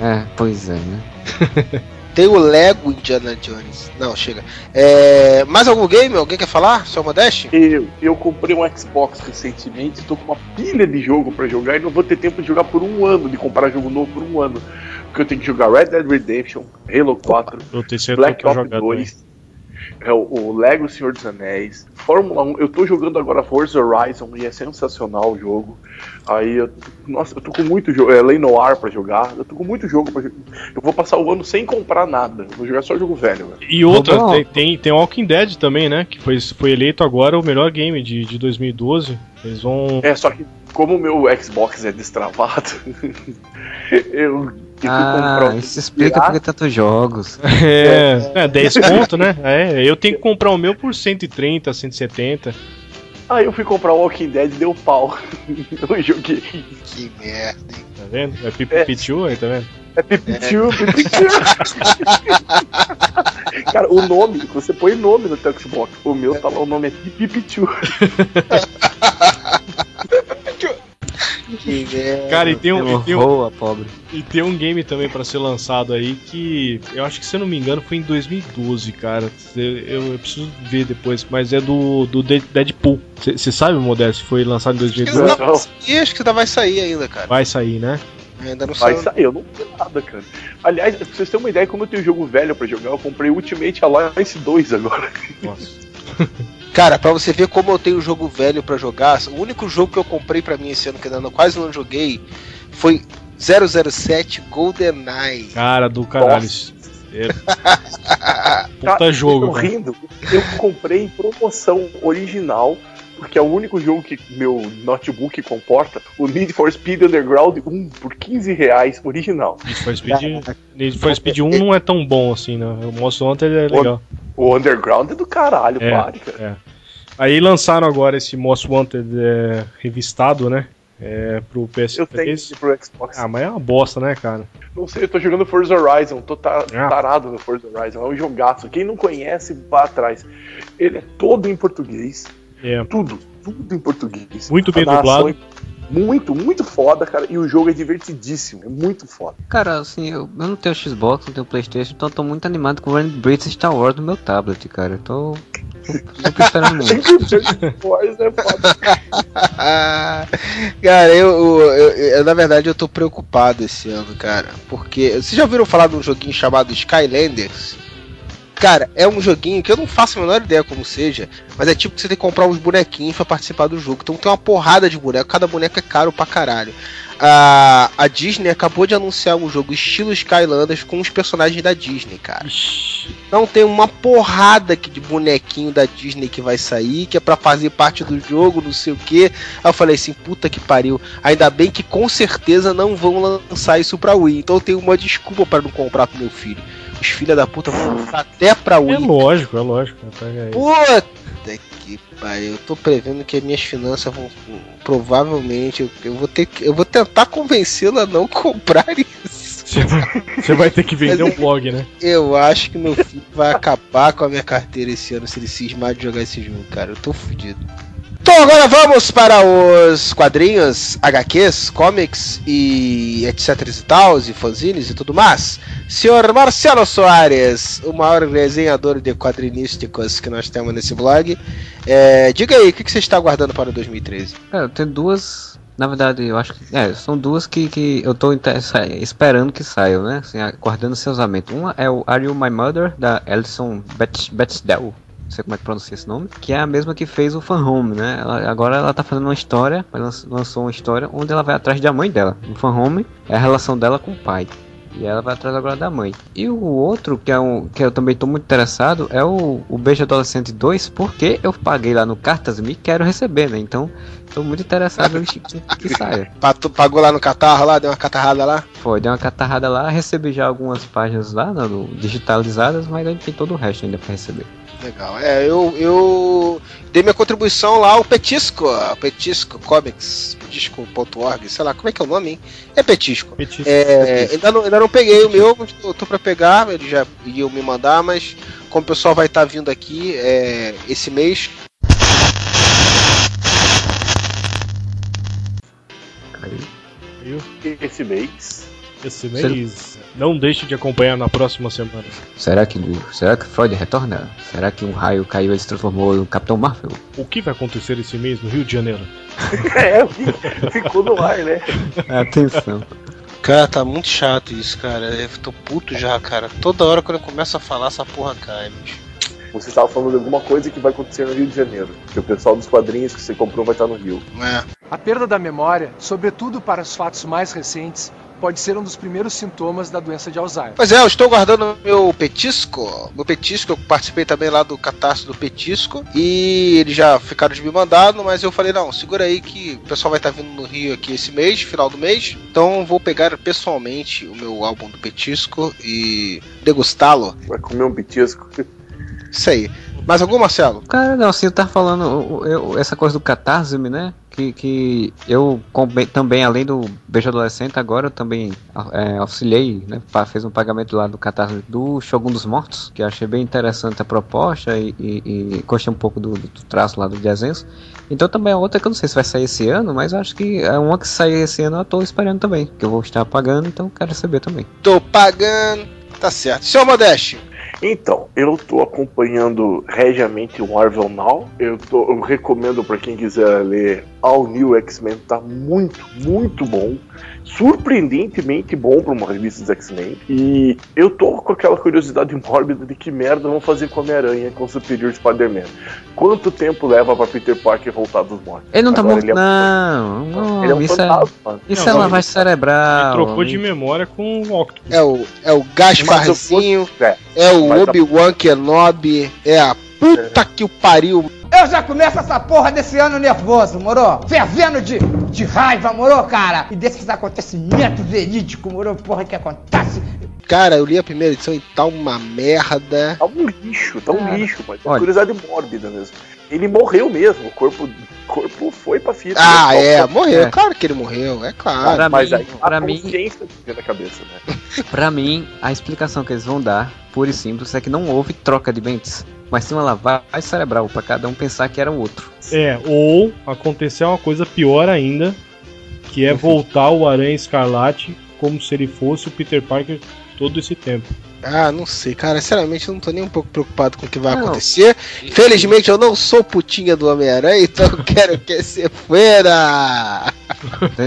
É, pois é, né? Tem o Lego Indiana Jones. Não, chega. É, mais algum game? Alguém quer falar? Só Modeste? Eu, eu comprei um Xbox recentemente, tô com uma pilha de jogo pra jogar e não vou ter tempo de jogar por um ano, de comprar jogo novo por um ano. Porque eu tenho que jogar Red Dead Redemption, Halo 4, Eu tenho certeza Black que eu Ops jogar 2, é, o, o Lego Senhor dos Anéis, Fórmula 1. Eu tô jogando agora Forza Horizon e é sensacional o jogo. Aí eu, nossa, eu tô com muito jogo, é Lei Noir pra jogar. Eu tô com muito jogo pra jogar. Eu vou passar o ano sem comprar nada. Eu vou jogar só jogo velho, velho. E outra, tem, tem, tem Walking Dead também, né? Que foi, foi eleito agora o melhor game de, de 2012. Eles vão. É, só que como o meu Xbox é destravado, eu que comprar Ah, um isso explica por que tantos jogos. É, é 10 pontos, né? É, eu tenho que comprar o meu por 130, 170. Aí eu fui comprar o Walking Dead e deu pau. eu joguei. Que merda, hein? Tá vendo? É Pipipichu aí, tá vendo? É Pipichu, Pipichu. Cara, o nome, você põe nome no teu Xbox. O meu tá lá, o nome é Pipichu. Que merda. Cara, e tem um, e tem um, Boa, pobre. e tem um game também pra ser lançado aí que eu acho que, se eu não me engano, foi em 2012, cara. Eu, eu preciso ver depois, mas é do, do Dead- Deadpool. Você sabe, Modesto? Foi lançado em Acho que 2012? ainda vai sair, acho que ainda vai sair ainda, cara. Vai sair, né? Ainda não Vai saiu. sair, eu não sei nada, cara. Aliás, pra vocês terem uma ideia, como eu tenho jogo velho pra jogar, eu comprei Ultimate Alliance 2 agora. Nossa. Cara, pra você ver como eu tenho jogo velho pra jogar, o único jogo que eu comprei pra mim esse ano que ainda não, quase não joguei foi 007 GoldenEye. Cara do caralho. É, puta Cara, jogo. Eu rindo. Eu comprei em promoção original porque é o único jogo que meu notebook comporta, o Need for Speed Underground 1 por 15 reais original. Need for Speed, Need for Speed 1 não é tão bom assim, né? O Monster Hunter é legal. O Underground é do caralho, É, pare, cara. é. Aí lançaram agora esse Most Wanted é, revistado, né? É, pro PS3. Eu tenho pro Xbox. Ah, mas é uma bosta, né, cara? Não sei, eu tô jogando Forza Horizon, tô ta- Ah. tarado no Forza Horizon, é um jogaço. Quem não conhece, vá atrás. Ele é todo em português. É. Tudo, tudo em português. Muito bem dublado. é Muito, muito foda, cara. E o jogo é divertidíssimo, é muito foda. Cara, assim, eu, eu não tenho Xbox, não tenho Playstation, então eu tô muito animado com o Rainbow Brits Star Wars no meu tablet, cara. Eu tô. esperando muito. Wars é foda. cara, eu, eu- eu- eu- Na verdade, eu tô preocupado esse ano, cara. Porque. Vocês já ouviram falar de um joguinho chamado Skylanders? Cara, é um joguinho que eu não faço a menor ideia como seja, mas é tipo que você tem que comprar uns bonequinhos pra participar do jogo. Então tem uma porrada de boneco, cada boneco é caro pra caralho. A, a Disney acabou de anunciar um jogo estilo Skylanders com os personagens da Disney, cara. Então tem uma porrada aqui de bonequinho da Disney que vai sair, que é pra fazer parte do jogo, não sei o que. Aí eu falei assim, puta que pariu. Ainda bem que com certeza não vão lançar isso pra Wii. Então eu tenho uma desculpa pra não comprar pro meu filho. Os filha da puta vão até pra Wii. É lógico, é lógico. Aí. Puta que pariu. Eu tô prevendo que as minhas finanças vão. Provavelmente eu, eu vou ter que. Eu vou tentar convencê-lo a não comprar isso. Você vai ter que vender Mas um blog, né? Eu acho que meu filho vai acabar com a minha carteira esse ano se ele cismar de jogar esse jogo, cara. Eu tô fudido. Então agora vamos para os quadrinhos, HQs, comics e etc e tal, e fanzines e tudo mais. Senhor Marcelo Soares, o maior desenhador de quadrinísticos que nós temos nesse blog. É, diga aí, o que que você está aguardando para 2013? Cara, eu tenho duas. Na verdade, eu acho que. É, são duas que, que eu sa- esperando que saiam, né? Assim, aguardando seu lançamento. Uma é o Are You My Mother, da Alison Bet- Betzdell. Não sei como é que pronuncia esse nome. Que é a mesma que fez o Fan Home, né? Ela- agora ela tá fazendo uma história, lançou uma história onde ela vai atrás da mãe dela. O Fan Home é a relação dela com o pai. E ela vai atrás agora da mãe. E o outro, que é um que eu também tô muito interessado, é o, o Beijo Adolescente 2, porque eu paguei lá no Cartas Me quero receber, né? Então, tô muito interessado em que, que saia. Pagou lá no catarro lá, deu uma catarrada lá? Foi, dei uma catarrada lá, recebi já algumas páginas lá, né, no- digitalizadas, mas ainda tem todo o resto ainda pra receber. Legal. É, eu, eu dei minha contribuição lá ao Petisco, Petisco Comics, petisco.org, sei lá, como é que é o nome, hein? É Petisco. Petisco. É, ainda, não, ainda não peguei o meu, mas tô, pra pegar, eles já iriam me mandar, mas como o pessoal vai estar vindo aqui é, esse mês, Viu? Esse mês. Esse mês. Não deixe de acompanhar na próxima semana. Será que, será que Freud retorna? Será que um raio caiu e se transformou no Capitão Marvel? O que vai acontecer esse mês no Rio de Janeiro? É, ficou no ar, né? Atenção. Cara, tá muito chato isso, cara. Eu tô puto já, cara. Toda hora quando eu começo a falar, essa porra cai, bicho. Você estava falando de alguma coisa que vai acontecer no Rio de Janeiro. Que o pessoal dos quadrinhos que você comprou vai estar no Rio. É. A perda da memória, sobretudo para os fatos mais recentes, pode ser um dos primeiros sintomas da doença de Alzheimer. Pois é, eu estou guardando meu petisco. Meu petisco, eu participei também lá do catastro do petisco. E eles já ficaram de me mandando, mas eu falei, não, segura aí que o pessoal vai estar vindo no Rio aqui esse mês, final do mês. Então vou pegar pessoalmente o meu álbum do petisco e degustá-lo. Vai comer um petisco. Isso aí. Mais algum, Marcelo? Cara, não, assim, eu tava falando eu- eu- essa coisa do catarse né? Que, que eu também, além do Beijo Adolescente, agora eu também é, auxiliei, né? Fez um pagamento lá do catarse do Shogun dos Mortos, que achei bem interessante a proposta e, e, e gostei um pouco do, do traço lá do desenhos. Então também é outra que eu não sei se vai sair esse ano, mas acho que é uma que sair esse ano eu tô esperando também, que eu vou estar pagando, então quero receber também. Tô pagando. Tá certo. Seu Modeste. Então, eu tô acompanhando regiamente o Marvel Now. Eu, tô, eu recomendo para quem quiser ler All New X-Men, tá muito, muito bom. Surpreendentemente bom para uma revista dos X-Men. E eu tô com aquela curiosidade mórbida de que merda vão fazer com Homem-Aranha com o Superior Spider-Man. Quanto tempo leva para Peter Parker voltar dos mortos? Ele não tá morto, é um- não, não, Ele é um isso, fantasma. é, isso Não, é lavagem cerebral. Ele trocou de memória com o Octopus. É o, é o Gasparzinho, É, é o Obi-Wan Kenobi, é a Puta que o pariu. Eu já começo essa porra desse ano nervoso, moro? Fervendo de, de raiva, moro, cara? E desses acontecimentos verídicos, moro? Porra que acontece. Cara, eu li a primeira edição e tá uma merda. Tá um lixo, tá um Ah. lixo, mas é Olha. curiosidade mórbida mesmo. Ele morreu mesmo, o corpo, o corpo foi pra fita. Ah, né? é, morreu. É. Claro que ele morreu, é claro. Pra mas mim- aí a pra mim- na cabeça, né? Pra mim, a explicação que eles vão dar, pura e simples, é que não houve troca de mentes, mas sim uma lavagem cerebral pra cada um pensar que era o outro. É, ou aconteceu uma coisa pior ainda, que é voltar o Aranha Escarlate como se ele fosse o Peter Parker todo esse tempo. Ah, não sei, cara. Sinceramente, eu não tô nem um pouco preocupado com o que vai Não. acontecer. Felizmente, eu não sou putinha do Homem-Aranha, então eu quero que se fuera.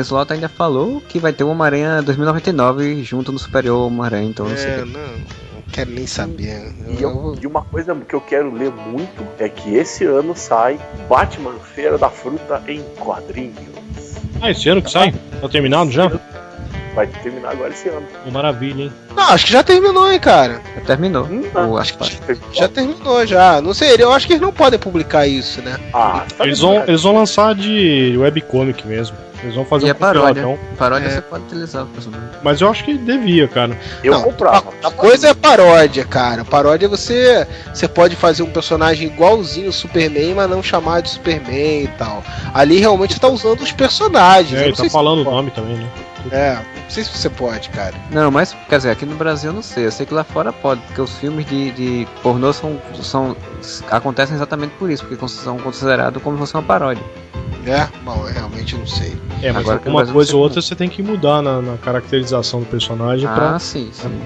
Slot ainda falou que vai ter o Homem-Aranha 2099 junto no Superior Homem-Aranha, então não sei. É, não quero nem saber. E, eu- e uma coisa que eu quero ler muito é que esse ano sai Batman Feira da Fruta em quadrinhos. Ah, esse ano que sai? Tá terminado já? Vai terminar agora esse ano. Maravilha, hein? Não, acho que já terminou, hein, cara. Já terminou. O acho que já terminou já. Não sei, eu acho que eles não podem publicar isso, né? Ah, Eles vão, eles vão lançar de webcomic mesmo. Eles vão fazer E um é paródia. compiladão. Paródia É. você pode utilizar o personagem. Mas eu acho que devia, cara. Eu Não, comprava. A coisa é paródia, cara. Paródia você você pode fazer um personagem igualzinho o Superman, mas não chamar de Superman e tal. Ali realmente tá usando os personagens. É, eu não tá falando o nome também, né? É, não sei se você pode, cara. Não, mas, quer dizer, aqui no Brasil eu não sei. Eu sei que lá fora pode, porque os filmes de, de pornô são, são, acontecem exatamente por isso, porque são considerados como se fosse uma paródia. É, bom, eu realmente não sei. É, mas Agora uma coisa ou outra você tem que mudar na, na caracterização do personagem pra. Ah, sim, sim.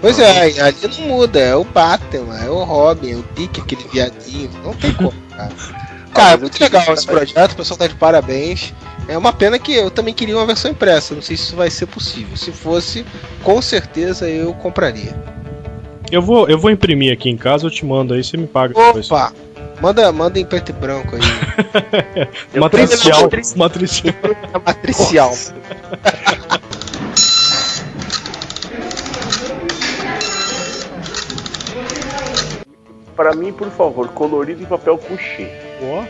Pois é, ali não muda, é o Batman, é o Robin, é o Dick, aquele viadinho. Não tem como, cara. Cara, muito legal esse projeto, o pessoal tá de parabéns. É uma pena que eu também queria uma versão impressa, não sei se isso vai ser possível. Se fosse, com certeza eu compraria. Eu vou, eu vou imprimir aqui em casa, eu te mando aí, você me paga depois. Opa! Manda, manda em preto e branco aí. Matricial. Matricial. Matricial. Pra mim, por favor, colorido em papel couché. Ó.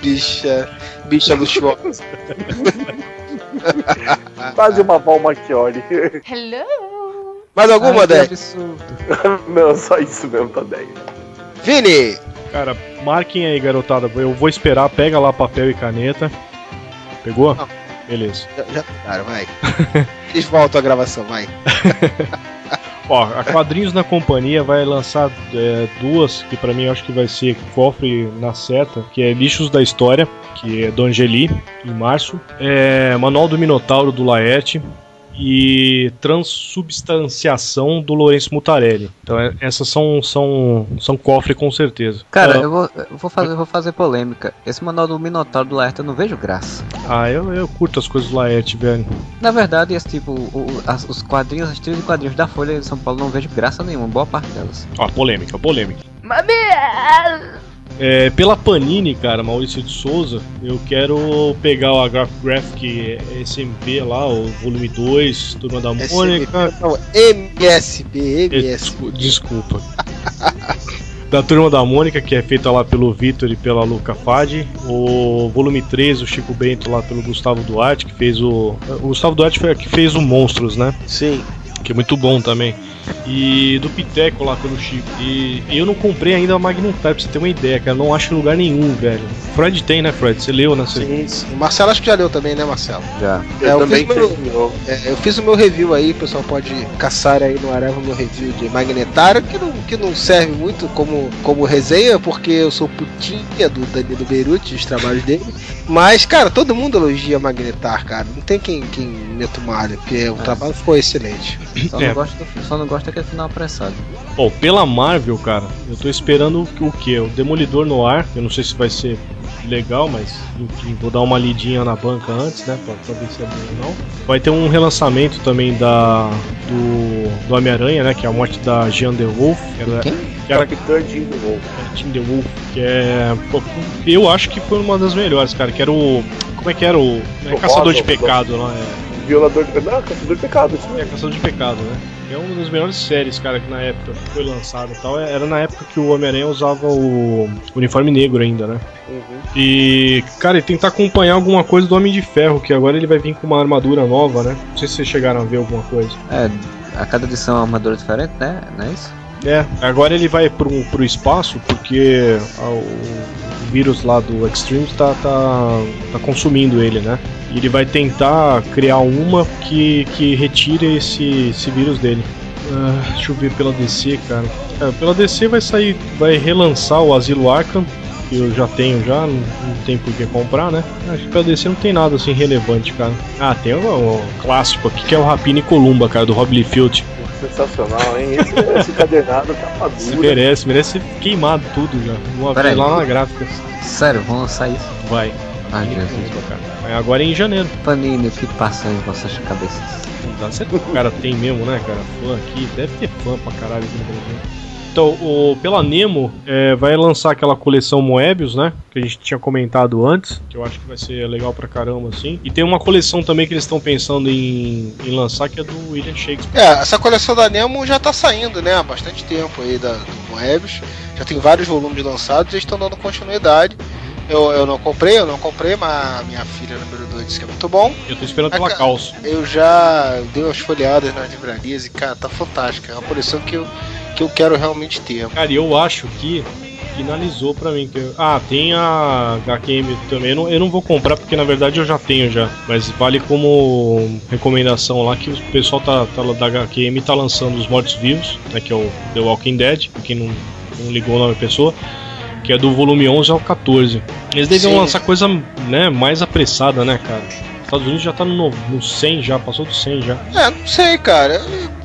Bicha. Bicha luxuosa. Quase uma Val Machiori. Hello? Mais alguma, Dé? Não, só isso mesmo, tá 10. Vini! Cara, marquem aí, garotada. Eu vou esperar, pega lá papel e caneta. Pegou? Não. Beleza. Já, já pegaram, vai. Eles voltam a gravação, vai. Ó, a Quadrinhos na Companhia vai lançar é, duas, que pra mim eu acho que vai ser Cofre na Seta, que é Lixos da História, que é do Angeli, em março. É, Manual do Minotauro, do Laerte. E Transubstanciação, do Lourenço Mutarelli. Então é- essas são, são, são cofre com certeza. Cara, Ah, eu vou, eu vou fazer, eu vou fazer polêmica. Esse manual do Minotauro do Laerte eu não vejo graça. Ah, eu, eu curto as coisas do Laerte, velho. Na verdade, esse tipo, o- as- os quadrinhos, as tiras de quadrinhos da Folha de São Paulo não vejo graça nenhuma, boa parte delas. Ó, polêmica, polêmica. Mamias! É, pela Panini, cara, Maurício de Souza, eu quero pegar o Graph Graphic SMP lá, o volume 2, Turma da Mônica. Não, MSB, Eh, MS. descu- Desculpa. da Turma da Mônica, que é feita lá pelo Vitor e pela Luca Fadi. O volume 3, o Chico Bento lá pelo Gustavo Duarte, que fez o. O Gustavo Duarte foi a que fez o Monstros, né? Sim. Que é muito bom também. E do Piteco lá pelo Chico. E eu não comprei ainda a Magnetar, pra você ter uma ideia, cara. Não acho em lugar nenhum, velho. Freud tem, né, Freud? Você leu, né? Você... Sim, sim. O Marcelo acho que já leu também, né, Marcelo? Já. É, eu, também fiz meu, terminou. é, eu fiz o meu review aí, o pessoal pode caçar aí no Areva o meu review de Magnetar, que não, que não serve muito como, como resenha, porque eu sou putinha do Danilo Beirute, os trabalhos dele. Mas, cara, todo mundo elogia Magnetar, cara. Não tem quem, quem meta o malho, porque o trabalho ficou excelente. Só, É. não gosto do, só não gosto daquele final apressado. Bom, pela Marvel, cara, eu tô esperando o, o quê? O Demolidor no ar. Eu não sei se vai ser legal, mas enfim, vou dar uma lidinha na banca antes, né? Pra, pra ver se é bom ou não. Vai ter um relançamento também da do, do Homem-Aranha, né? Que é a morte da Jean The Wolf. Que era, Quem? que era Capitã Jim de novo. Jean The Wolf, que é. Eu acho que foi uma das melhores, cara. Que era o. Como é que era o. é Caçador Rosa, de Pecado lá. É, Violador de Não, Caçador de Pecado. Isso É Caçador de Pecado, né? É uma das melhores séries, cara, que na época foi lançada e tal. Era na época que o Homem-Aranha usava o uniforme negro ainda, né? Uhum. E, cara, e tentar acompanhar alguma coisa do Homem de Ferro, que agora ele vai vir com uma armadura nova, né? Não sei se vocês chegaram a ver alguma coisa. É, a cada edição é uma armadura diferente, né? Não é isso? É, agora ele vai pro, pro espaço porque ah, o vírus lá do Extreme tá, tá, tá consumindo ele, né? E ele vai tentar criar uma que, que retire esse, esse vírus dele. Ah, deixa eu ver pela DC, cara. É, pela DC vai sair, vai relançar o Asilo Arkham, que eu já tenho já, não, não tem por que comprar, né? Acho que pela DC não tem nada assim relevante, cara. Ah, tem o, o clássico aqui que é o Rapina e Columba, cara, do Rob Liefeld. Sensacional, hein? Esse, esse cadernado tá Se maduro. merece, merece ser queimado tudo já. Uma Peraí. vez lá na gráfica. Sério, vão lançar isso? Vai. Ai, Panini Jesus. Columba, cara. Mas agora é em janeiro. Panini, o que passa em vossas cabeças? Não dá certo que o cara tem mesmo, né, cara? Fã aqui. Deve ter fã pra caralho aqui no Brasil. Então, o, pela Nemo, é, vai lançar aquela coleção Moebius, né? Que a gente tinha comentado antes. Que eu acho que vai ser legal pra caramba, assim. E tem uma coleção também que eles estão pensando em, em lançar, que é do William Shakespeare. É, essa coleção da Nemo já tá saindo, né? Há bastante tempo aí da, do Moebius. Já tem vários volumes lançados e eles estão dando continuidade. Eu, eu não comprei, eu não comprei, mas minha filha número 2 disse que é muito bom. Eu tô esperando pela calça. Eu já dei umas folheadas nas livrarias e, cara, tá fantástica. É uma coleção que eu, que eu quero realmente ter. Cara, eu acho que finalizou pra mim. Eu- Ah, tem a HQM também. Eu não, eu não vou comprar porque na verdade eu já tenho já. Mas vale como recomendação lá que o pessoal tá, tá da HQM tá lançando os Mortos Vivos, né? Que é o The Walking Dead, pra quem não, não ligou o nome da pessoa. Que é do volume 11 ao 14. Eles deviam Sim. lançar coisa né, mais apressada, né, cara? Os Estados Unidos já tá no, no 100 já, passou do 100 já. É, não sei, cara.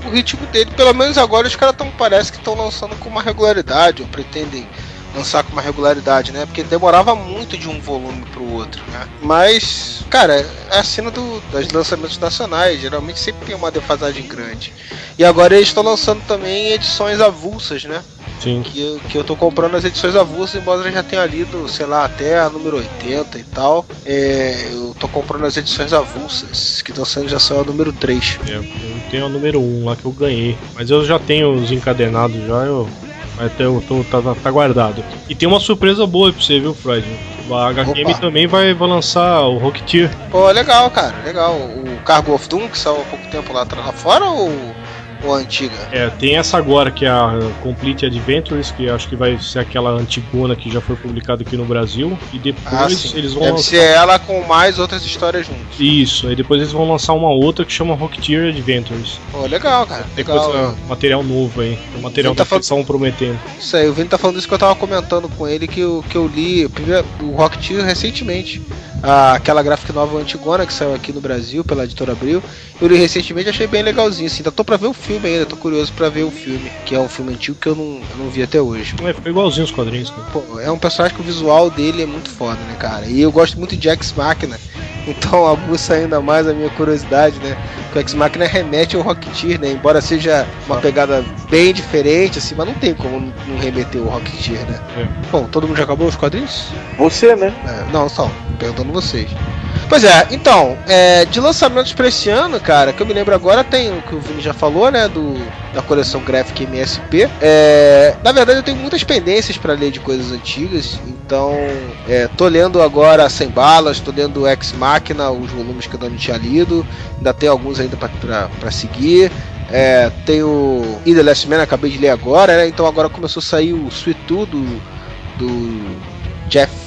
O ritmo dele, pelo menos agora, os caras tão, parece que estão lançando com uma regularidade, ou pretendem lançar com uma regularidade, né? Porque demorava muito de um volume pro outro, né? Mas, cara, é a cena do, dos lançamentos nacionais, geralmente sempre tem uma defasagem grande. E agora eles estão lançando também edições avulsas, né? Sim. Que eu, que eu tô comprando as edições avulsas, embora eu já tenha lido, sei lá, até a número 80 e tal. É, eu tô comprando as edições avulsas, que estão saindo já são a número 3. É, eu tenho a número 1 lá que eu ganhei. Mas eu já tenho os encadenados já, eu. Até eu tô, tá, tá- tá guardado. E tem uma surpresa boa pra você, viu, Freud? A HQM Opa. também vai, vai lançar o Rocketeer. Pô, legal, cara, legal. O Cargo of Doom, que saiu há pouco tempo lá, lá fora ou, ou a antiga? É, tem essa agora que é a Complete Adventures, que acho que vai ser aquela antigona que já foi publicada aqui no Brasil. E depois Ah, eles vão Deve lançar. ser ela com mais outras histórias juntos. Isso, aí depois eles vão lançar uma outra que chama Rocketeer Adventures. Pô, legal, cara. Tem Legal. coisa, material novo aí. Tem material Tá que eles estavam prometendo. Isso aí, o Vini tá falando isso que eu tava comentando com ele, que eu, que eu li o Rocketeer recentemente. Ah, aquela gráfica nova antigona que saiu aqui no Brasil pela editora Abril. Eu li recentemente achei bem legalzinho, assim. Ainda tô pra ver o filme ainda, tô curioso pra ver o filme, que é um filme antigo que eu não, eu não vi até hoje. É, ficou igualzinho os quadrinhos, cara. Pô, é um personagem que o visual dele é muito foda, né, cara? E eu gosto muito de Ex Machina. Então aguça ainda mais a minha curiosidade, né? Que o Ex Machina remete ao Rocketeer, né? Embora seja uma pegada bem diferente, assim, mas não tem como não- não remeter o Rocketeer, né? É. Bom, todo mundo já acabou os quadrinhos? Você, né? É, não, só, perguntando vocês. Pois é, então, é, de lançamentos pra esse ano, cara, que eu me lembro agora tem o que o Vini já falou, né, do, da coleção Graphic MSP. É, na verdade, eu tenho muitas pendências pra ler de coisas antigas, então, é, tô lendo agora Sem Balas, tô lendo Ex Machina, os volumes que eu não tinha lido, ainda tem alguns ainda pra seguir. É, tem o In The Last Man, acabei de ler agora, né, então agora começou a sair o Sweet Tooth do, do Jeff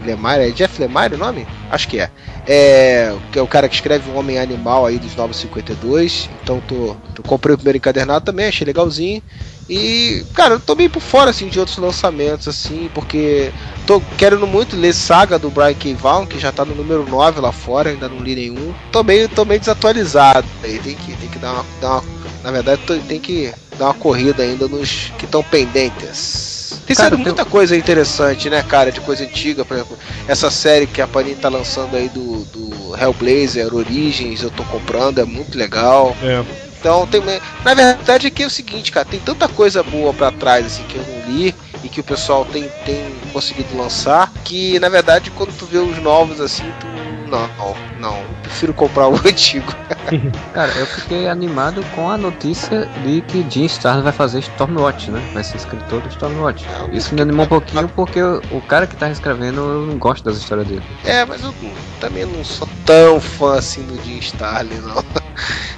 Lemire, é Jeff Lemire o nome? Acho que é. É, é o cara que escreve o Homem Animal aí dos Novos 52. Então tô, tô comprei o primeiro encadernado também, achei legalzinho. E, cara, eu tô bem por fora assim de outros lançamentos assim, porque tô querendo muito ler Saga do Brian K. Vaughan, que já tá no número 9 lá fora, ainda não li nenhum. Tô meio, tô meio desatualizado. Aí tem que, tem que dar uma, dar uma na verdade, tô- tem que dar uma corrida ainda nos que estão pendentes. Tem Cara, sido tem- muita coisa interessante, né, cara? De coisa antiga, por exemplo, essa série que a Panini tá lançando aí do, do Hellblazer, Origins, eu tô comprando, é muito legal. É. Então, tem, na verdade, aqui é o seguinte, cara, tem tanta coisa boa pra trás, assim, que eu não li e que o pessoal tem, tem conseguido lançar, que, na verdade, quando tu vê os novos, assim, tu... Não, não, não. prefiro comprar o antigo. Cara, eu fiquei animado com a notícia de que Jim Starlin vai fazer Stormwatch, né? Vai ser escritor do Stormwatch. Isso me animou um pouquinho porque o, cara que tá escrevendo eu não gosto das histórias dele. É, mas eu também não sou tão fã assim do Jim Starlin, não.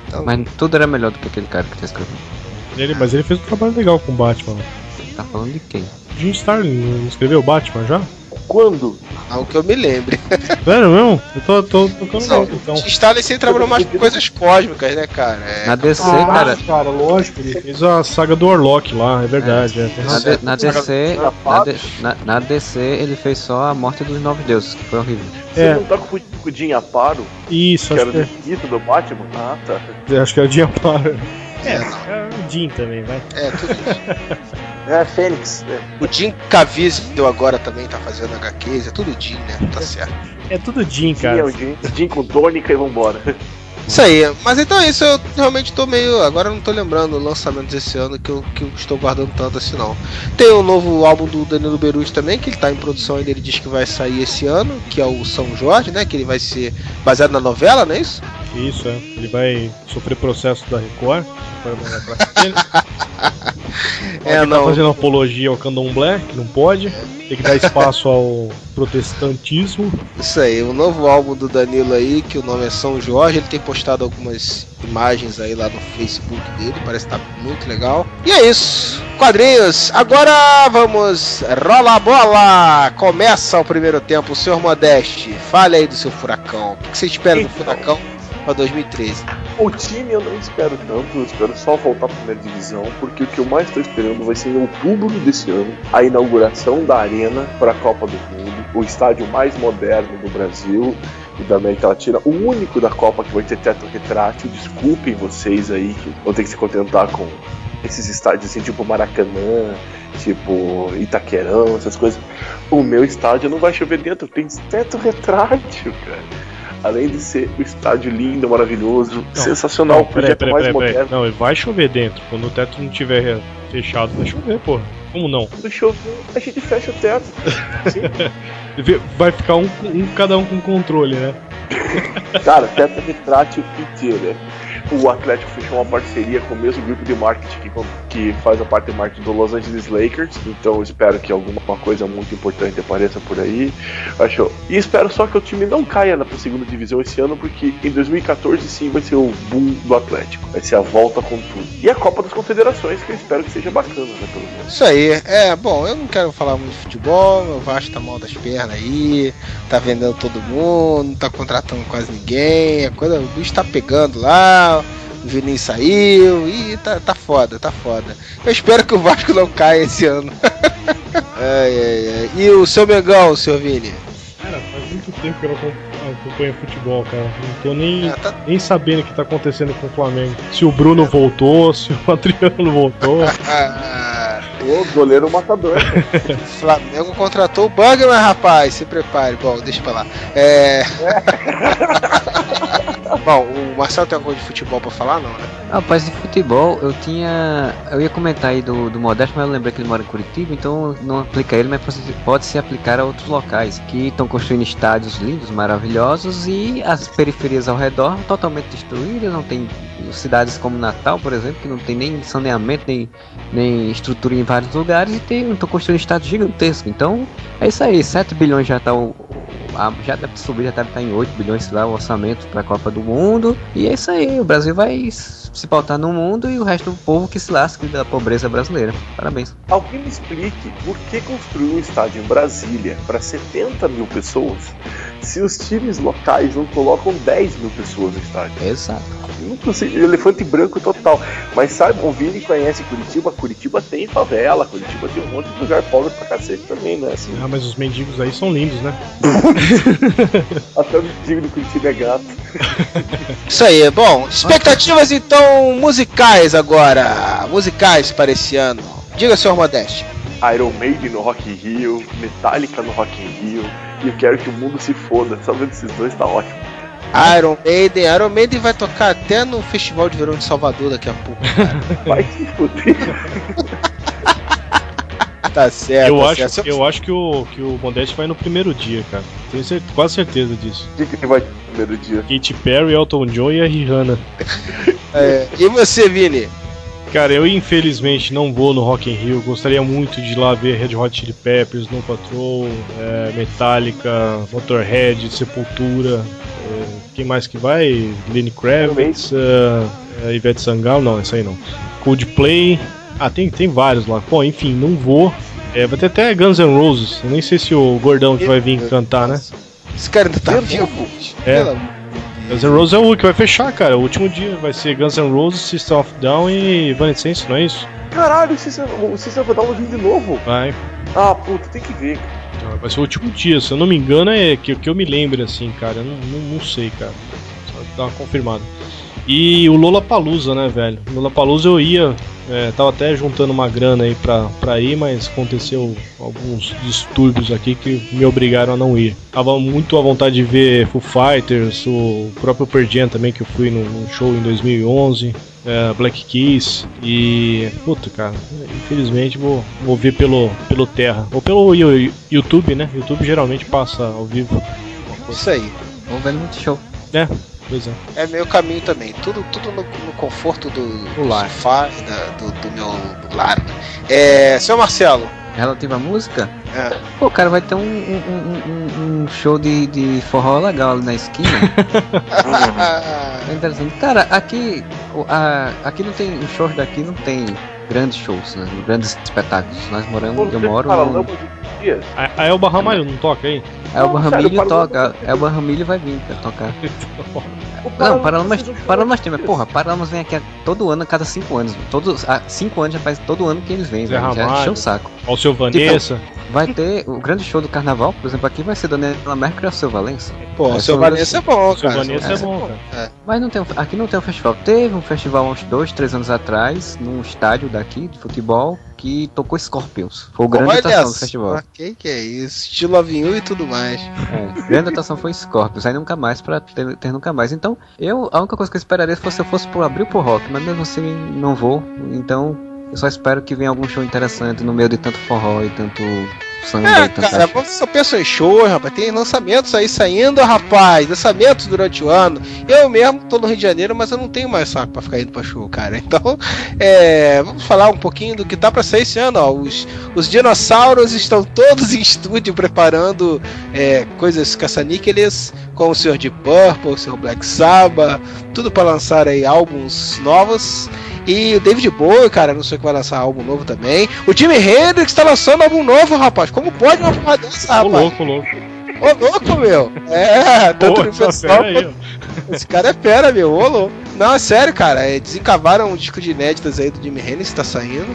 Então, Mas tudo era melhor do que aquele cara que tá escrevendo. Ele, mas ele fez um trabalho legal com o Batman. Tá falando de quem? Jim Starlin escreveu o Batman já? Quando? Não que eu me lembre. Sério mesmo? Eu tô, tô tocando Não, nota, então. Jim Starlin sempre trabalhou mais com coisas cósmicas, né, cara? É, Na DC, Ah, cara. cara, lógico, ele fez a saga do Warlock lá, é verdade. É, tem Na, razão. D- na DC, na, D- na- na DC ele fez só a morte dos nove deuses, que foi horrível. Você É. não tá com o Jim Aparo? Isso, Que acho era que, do Quito do Batman? Ah, tá. é, acho que é o Jim Aparo. É, é o Jim também, vai. é tudo É, Fênix. É. O Jim Caviezel agora também tá fazendo HQs, é tudo Jim, né? Tá certo. É tudo Jim, Jim é cara. o Jim. Jim com tônica e vambora. Isso aí, mas então é isso, eu realmente tô meio. Agora eu não tô lembrando lançamentos desse ano que eu, que eu estou guardando tanto assim não. Tem o novo álbum do Danilo Beruti também, que ele tá em produção ainda, ele diz que vai sair esse ano, que é o São Jorge, né? Que ele vai ser baseado na novela, não é isso? Isso, é. Ele vai sofrer processo da Record. Ele. É, Ele tá não. fazendo apologia ao candomblé, que não pode. Tem que dar espaço ao protestantismo. Isso aí, o novo álbum do Danilo aí, que o nome é São Jorge, ele tem postado algumas imagens aí lá no Facebook dele, parece que tá muito legal. E é isso, quadrinhos. Agora vamos, rola a bola! Começa o primeiro tempo, o senhor Modeste, fale aí do seu furacão. O que que você espera do furacão para 2013? O time eu não espero tanto, eu espero só voltar pra primeira divisão, porque o que eu mais estou esperando vai ser em outubro desse ano a inauguração da Arena para a Copa do Mundo, o estádio mais moderno do Brasil e da América Latina, o único da Copa que vai ter teto retrátil. Desculpem vocês aí que vão ter que se contentar com esses estádios assim, tipo Maracanã, tipo Itaquerão, essas coisas. O meu estádio não vai chover dentro, tem teto retrátil, cara. Além de ser um estádio lindo, maravilhoso, sensacional, Não, o projeto mais moderno. Não, vai chover dentro. Quando o teto não tiver fechado, vai chover, porra. Como não? Quando chover, a gente fecha o teto. Vai ficar um, um cada um com controle, né? Cara, teto retrátil inteiro. né? O Atlético fechou uma parceria com o mesmo grupo de marketing que, que faz a parte de marketing do Los Angeles Lakers. Então espero que alguma coisa muito importante apareça por aí. Acho. E espero só que o time não caia na segunda divisão esse ano, porque em 2014 sim vai ser o boom do Atlético. Vai ser a volta com tudo. E a Copa das Confederações, que eu espero que seja bacana, né? Pelo menos. Isso aí, é, bom, eu não quero falar muito de futebol, meu Vasco tá mal das pernas aí, tá vendendo todo mundo, tá contratando quase ninguém, a coisa, o bicho tá pegando lá, Juninho saiu, e tá, tá foda, tá foda. Eu espero que o Vasco não caia esse ano. ai, ai, ai. E o seu Mengão, seu Vini? Cara, faz muito tempo que eu não acom- acompanho futebol, cara. Não tô nem, Ah, tá- nem sabendo o que tá acontecendo com o Flamengo. Se o Bruno voltou, se o Adriano voltou. Ah, O goleiro matador. o Flamengo contratou o Bugman, rapaz, se prepare. Bom, deixa pra lá. É. Bom, o Marcelo tem alguma coisa de futebol pra falar, não, né? Rapaz, de futebol, eu tinha. Eu ia comentar aí do, do Modesto, mas eu lembrei que ele mora em Curitiba, então não aplica ele, mas pode- se aplicar a outros locais que estão construindo estádios lindos, maravilhosos e as periferias ao redor totalmente destruídas. Não tem cidades como Natal, por exemplo, que não tem nem saneamento, nem, nem estrutura em vários lugares e tem, estão construindo estádios gigantescos. Então é isso aí, 7 bilhões já tá o. a- já deve subir, já deve estar em 8 bilhões lá, o orçamento para a Copa do Mundo. E é isso aí, o Brasil vai se pautar no mundo e o resto do povo que se lasque da pobreza brasileira. Parabéns. Alguém me explique por que construir um estádio em Brasília para 70 mil pessoas se os times locais não colocam 10 mil pessoas no estádio? Exato. Impossível, elefante branco total. Mas sabe, o Vini conhece Curitiba, Curitiba tem favela, Curitiba tem um monte de lugar pobre pra cacete também, né? Assim, Ah, mas os mendigos aí são lindos, né? até o mendigo do Curitiba é gato. Isso aí, bom, expectativas então musicais agora. Musicais para esse ano. Diga, senhor Modeste. Iron Maiden no Rock in Rio, Metallica no Rock in Rio, e eu quero que o mundo se foda. Só vendo esses dois tá ótimo. Iron Maiden. Iron Maiden vai tocar até no Festival de Verão de Salvador daqui a pouco. cara. Vai se fuder. Tá certo. eu, tá acho, certo. eu acho que o, que o Modeste vai no primeiro dia, cara. Tenho cer- quase certeza disso. O que, que vai no primeiro dia? Katy Perry, Elton John e a Rihanna. É, e você, Vini? Cara, eu infelizmente não vou no Rock in Rio. Gostaria muito de ir lá ver Red Hot Chili Peppers, Snow Patrol, é, Metallica, Motorhead, Sepultura. é, quem mais que vai? Lenny Kravitz, é, Ivete Sangalo, não, isso aí não. Coldplay. Ah, tem, tem vários lá. Bom, enfim, não vou. É, vai ter até Guns N' Roses. Eu nem sei se o gordão que vai vir cantar, né? Esse cara ainda tá vivo? É. Guns N' Roses é o que vai fechar, cara. O último dia vai ser Guns N' Roses, System of Down e Evanescence, não é isso? Caralho, o System o System of Down de novo? Vai. Ah, puta, tem que ver. Vai ser o último dia, se eu não me engano, é que, que eu me lembro assim, cara. Eu não, não, não sei, cara. Só dar uma confirmada. E o Lola Palusa, né, velho? Lola Palusa eu ia, é, tava até juntando uma grana aí pra, pra ir, mas aconteceu alguns distúrbios aqui que me obrigaram a não ir. Tava muito à vontade de ver Foo Fighters, o próprio Pearl Jam também, que eu fui num, num show em 2011. é, Black Keys e. Puta, cara, infelizmente vou, vou ver pelo, pelo Terra. Ou pelo YouTube, né? YouTube geralmente passa ao vivo. Isso aí. Vamos ver muito show. É, pois é. É meu caminho também. Tudo, tudo no, no conforto do, do lar. sofá e da- do, do meu lar. É, seu Marcelo. Relativa à música? É. Pô, cara, vai ter um, um, um- um- show de, de forró legal ali na esquina. é interessante. Cara, aqui, o- a- aqui não tem. Os shows daqui não tem grandes shows, né? Grandes espetáculos. Nós moramos, eu moro. Paralama no- dias. A, a Elba Ramalho não toca aí? Elba Não, sério, Ramilho Paralama toca. Elba Ramilho vai vir pra tocar. Não, Paralamas, Paralamas tem, mas porra, Paralamas vem aqui a- todo ano, a cada cinco anos. Todos, há cinco anos já faz todo ano que eles vêm, Zé velho. Já Ramalho. encheu o saco. Ó, o seu Vanessa. Tipo, vai ter o grande show do carnaval, por exemplo, aqui vai ser Daniela Mercury e o seu Valença. Pô, o É, seu são Vanessa é bom, O seu cara. Vanessa é, bom, cara. Mas não tem, um- aqui não tem um festival. Teve um festival uns dois, três anos atrás, num estádio daqui de futebol, que tocou Scorpions. Foi o grande Olha atração do festival. Que que é isso? Estilo avinho e tudo mais. É, grande atração foi Scorpions, aí nunca mais pra ter, ter nunca mais. Então, eu a única coisa que eu esperaria fosse se eu fosse pro abrir pro rock, mas mesmo assim não vou. Então, eu só espero que venha algum show interessante no meio de tanto forró e tanto É, cara, você só pensa em show, rapaz. Tem lançamentos aí saindo, rapaz. Lançamentos durante o ano. Eu mesmo tô no Rio de Janeiro, mas eu não tenho mais saco pra ficar indo pra show, cara. Então, é, vamos falar um pouquinho do que tá pra sair esse ano, ó. Os, os dinossauros estão todos em estúdio preparando é, coisas caça-níqueles, com o Sr. Deep Purple, o Sr. Black Sabbath, tudo pra lançar aí álbuns novos. E o David Bowie, cara, não sei que vai lançar álbum novo também. O Jimi Hendrix tá lançando álbum novo, rapaz. Como pode uma porra dessa, rapaz? louco, ô, louco. Ô, louco, meu. É, tanto Pô, pessoal. aí. Esse cara é fera, meu. Ô, louco. Não, é sério, cara. É, desencavaram um disco de inéditas aí do Jimi Hendrix, tá saindo.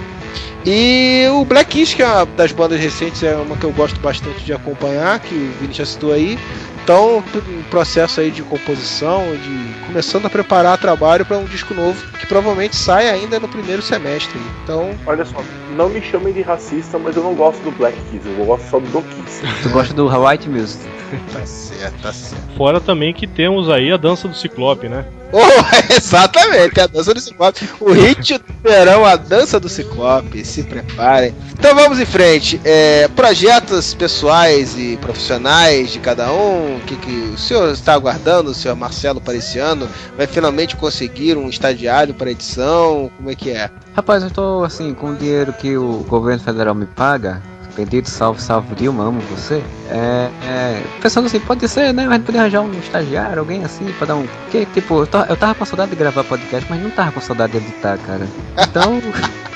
E o Black Keys, que é uma das bandas recentes, é uma que eu gosto bastante de acompanhar, que o Vini já citou aí. Então, em processo aí de composição, de começando a preparar trabalho para um disco novo, que provavelmente sai ainda no primeiro semestre. Então, Olha só, não me chamem de racista, mas eu não gosto do Black Keys, eu gosto só do Kiss. Tu gosta do White Music? tá certo, tá certo. Fora também que temos aí a dança do Ciclope, né? Oh, exatamente, a dança do Ciclope. O hit do verão, a dança do Ciclope. Se preparem. Então vamos em frente. É, projetos pessoais e profissionais de cada um. O que, que o senhor está aguardando, o senhor Marcelo, para esse ano? Vai finalmente conseguir um estagiário para edição? Como é que é? Rapaz, eu tô assim, com o dinheiro que o governo federal me paga, bendito salve, salve Dilma, amo você. É, é, pensando assim, pode ser, né? Gente podia arranjar um estagiário, alguém assim, pra dar um. Que, tipo, eu, ta- eu tava com saudade de gravar podcast, mas não tava com saudade de editar, cara. Então,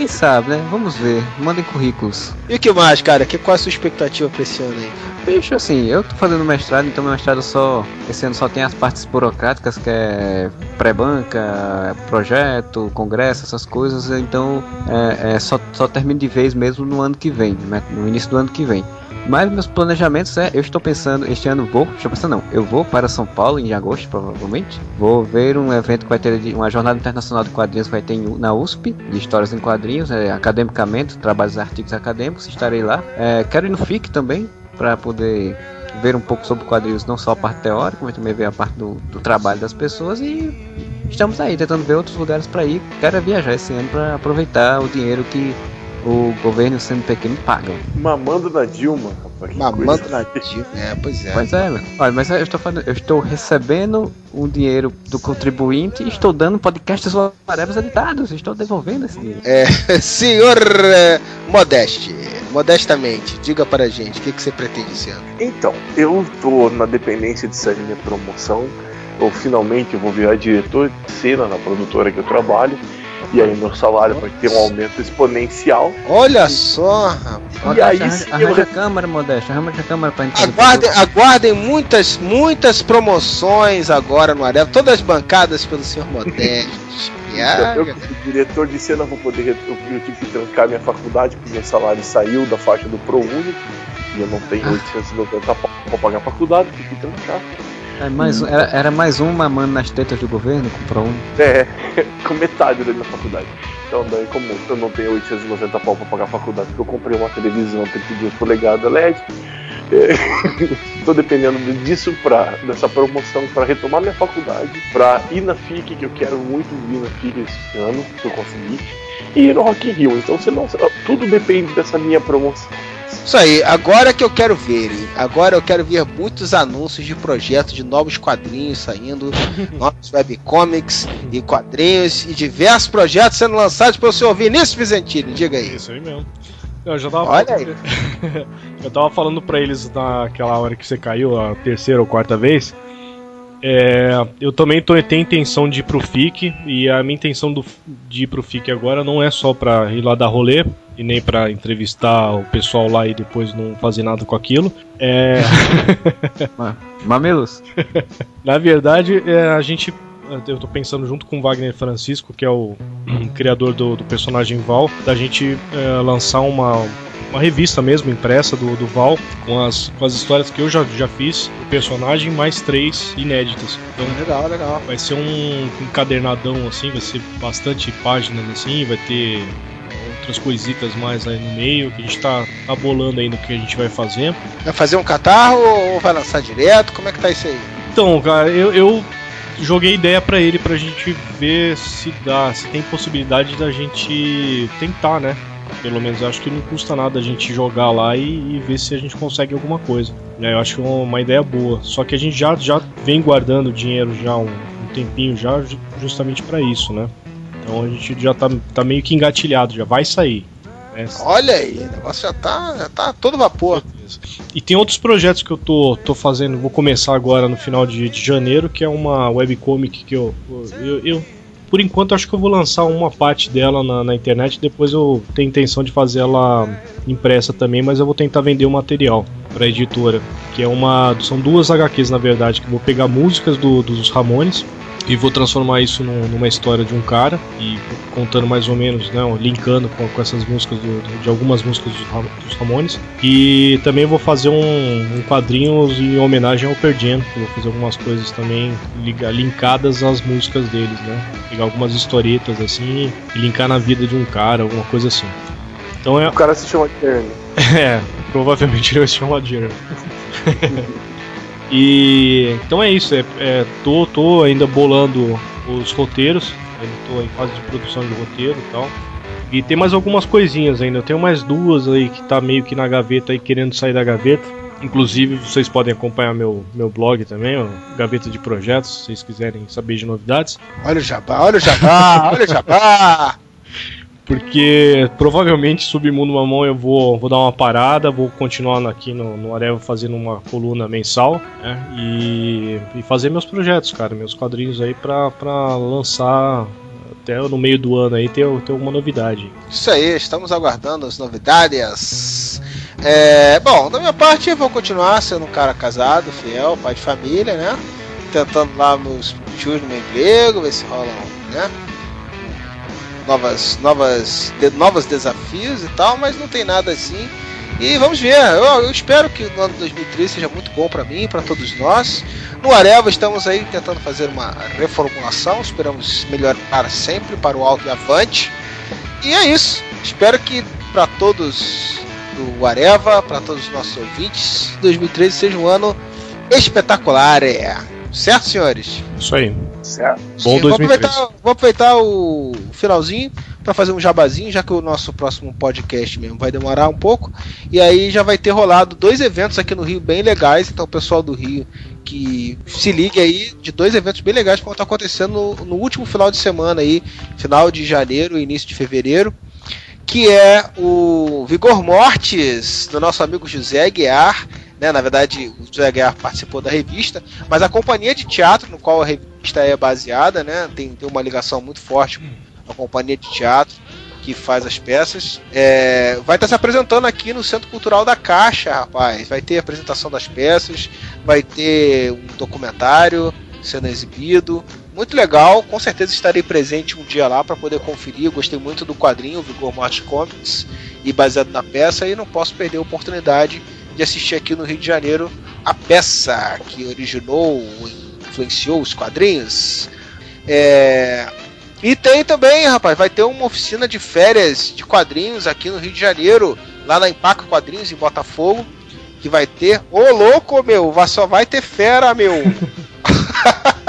quem sabe, né? Vamos ver. Mandem currículos. E o que mais, cara? Que, qual a sua expectativa para esse ano aí? Bicho, assim, eu tô fazendo mestrado, então meu mestrado só. Esse ano só tem as partes burocráticas, que é pré-banca, projeto, congresso, essas coisas, então é, é, só, só termino de vez mesmo no ano que vem, né, no início do ano que vem. Mas meus planejamentos é, eu estou pensando, este ano vou, estou pensando não, eu vou para São Paulo em agosto, provavelmente. Vou ver um evento que vai ter, uma jornada internacional de quadrinhos que vai ter na USP, de histórias em quadrinhos, é, academicamente, trabalhos artigos acadêmicos, estarei lá. É, quero ir no FIC também, para poder ver um pouco sobre quadrinhos, não só a parte teórica, mas também ver a parte do, do trabalho das pessoas e estamos aí tentando ver outros lugares para ir. Quero é viajar esse ano para aproveitar o dinheiro que o governo e o CNPq me pagam. Mamando na Dilma, rapaz. Mamando na Dilma. É, pois é. Pois é, velho. Olha, mas eu estou, fazendo, eu estou recebendo o dinheiro do contribuinte e estou dando podcasts whatever editados. Estou devolvendo esse dinheiro. É, senhor é, Modeste, modestamente, diga para a gente, o que, que você pretende esse ano? Então, eu tô na dependência de sair minha promoção. Eu finalmente vou virar diretor de cena na produtora que eu trabalho. E aí meu salário vai ter um aumento exponencial. Olha só, rapaz. E aí arranja, sim eu arranja a câmera, Modesto. Arranja a câmera pra gente Aguardem, aguardem muitas, muitas promoções agora no Areva, todas bancadas pelo senhor Modeste. Então, eu, como diretor de cena, vou poder. Eu, eu tive que trancar minha faculdade, porque meu salário saiu da faixa do ProUni. E eu não tenho 890 pau pra pagar a faculdade, tive que trancar. É mais, era, era mais um mamando nas tetas do governo, comprou um. É, com metade da minha faculdade. Então, daí, como eu não tenho 890 pau pra pagar a faculdade, porque eu comprei uma televisão 32 polegadas LED, tô dependendo disso pra, dessa promoção para retomar minha faculdade, pra ir na FIC, que eu quero muito ir na FIC esse ano, se eu conseguir, e ir no Rock in Rio. Então, senão, tudo depende dessa minha promoção. Isso aí, agora que eu quero ver, hein? Agora eu quero ver muitos anúncios de projetos de novos quadrinhos saindo, novos webcomics e quadrinhos e diversos projetos sendo lançados pelo senhor Vinícius Vizentini. Diga aí. Isso aí mesmo. Eu já tava Olha falando, eu tava falando pra eles naquela hora que você caiu, a terceira ou quarta vez. É, eu também tô, tenho intenção de ir pro FIC, e a minha intenção do, de ir pro FIC agora não é só pra ir lá dar rolê, e nem pra entrevistar o pessoal lá e depois não fazer nada com aquilo. É. Mamelos. Na verdade, é, a gente. Eu tô pensando junto com o Wagner Francisco, que é o criador do, do personagem Val, da gente é, lançar uma, uma revista mesmo, impressa do, do Val, com as, com as histórias que eu já, já fiz, o personagem, mais três inéditas. Então, legal, legal. Vai ser um encadernadão assim, vai ser bastante páginas assim, vai ter outras coisitas mais aí no meio, que a gente tá, tá bolando ainda o que a gente vai fazer. Vai fazer um catarro ou vai lançar direto? Como é que tá isso aí? Então, cara, eu, eu joguei ideia pra ele pra gente ver se dá, se tem possibilidade da gente tentar, né? Pelo menos acho que não custa nada a gente jogar lá e, e ver se a gente consegue alguma coisa. né? Eu acho uma ideia boa. Só que a gente já, já vem guardando dinheiro já um, um tempinho já ju- justamente pra isso, né? Então a gente já tá, tá meio que engatilhado, já vai sair. né? Olha aí, o negócio já tá, já tá todo vapor. E tem outros projetos que eu tô, tô fazendo, vou começar agora no final de, de janeiro, que é uma webcomic que eu, eu, eu- por enquanto, acho que eu vou lançar uma parte dela na, na internet, depois eu tenho intenção de fazer ela impressa também, mas eu vou tentar vender o material pra editora, que é uma, são duas HQs na verdade, que eu vou pegar músicas do- dos Ramones e vou transformar isso num- numa história de um cara e contando mais ou menos, né, linkando com, com essas músicas do- de algumas músicas dos, Ram- dos Ramones e também vou fazer um, um quadrinho em homenagem ao eu vou fazer algumas coisas também linkadas às músicas deles, né, pegar algumas historietas assim e linkar na vida de um cara, alguma coisa assim. Então é O cara se chama Jeremy. é, provavelmente ele vai se chamar Jeremy. e então é isso, é, é, tô, tô ainda bolando os roteiros, ainda tô em fase de produção de roteiro e tal. E tem mais algumas coisinhas ainda, eu tenho mais duas aí que tá meio que na gaveta aí querendo sair da gaveta. Inclusive vocês podem acompanhar meu, meu blog também, o Gaveta de Projetos, se vocês quiserem saber de novidades. Olha o jabá, olha o jabá, olha o jabá. Porque provavelmente Submundo Mamão eu vou, vou dar uma parada, vou continuar aqui no, no Areva fazendo uma coluna mensal né, e, e fazer meus projetos, cara, meus quadrinhos aí pra, pra lançar até no meio do ano aí ter, ter alguma novidade. Isso aí, estamos aguardando as novidades. É, bom, da minha parte eu vou continuar sendo um cara casado, fiel, pai de família, né? Tentando lá meus tios no meu emprego, ver se rolam, né? Novas, novas, de, novos desafios e tal, mas não tem nada assim. E vamos ver, eu, eu espero que o ano 2013 seja muito bom para mim, para todos nós. No Areva estamos aí tentando fazer uma reformulação, esperamos melhorar sempre para o alto e avante. E é isso. Espero que para todos do Areva, para todos os nossos ouvintes, 2013 seja um ano espetacular, é. Certo, senhores? Isso aí. Certo. Bom Sim, vou 2013. aproveitar, vou aproveitar o finalzinho para fazer um jabazinho, já que o nosso próximo podcast mesmo vai demorar um pouco. E aí já vai ter rolado dois eventos aqui no Rio bem legais. Então, o pessoal do Rio que se ligue aí de dois eventos bem legais que vão estar acontecendo no, no último final de semana aí, final de janeiro e início de fevereiro. Que é o Vigor Mortis, do nosso amigo José Aguiar, né? Na verdade, o José Aguiar participou da revista, mas a companhia de teatro no qual a revista é baseada, né? Tem, tem uma ligação muito forte com a companhia de teatro que faz as peças. É, vai estar se apresentando aqui no Centro Cultural da Caixa, rapaz. Vai ter apresentação das peças, vai ter um documentário sendo exibido. Muito legal, com certeza estarei presente um dia lá para poder conferir. Eu gostei muito do quadrinho Vigor Mortis Comics e baseado na peça e não posso perder a oportunidade de assistir aqui no Rio de Janeiro a peça que originou, influenciou os quadrinhos. É, e tem também, rapaz, vai ter uma oficina de férias de quadrinhos aqui no Rio de Janeiro, lá na Empaca Quadrinhos, em Botafogo, que vai ter. Ô louco, meu, só vai ter fera, meu.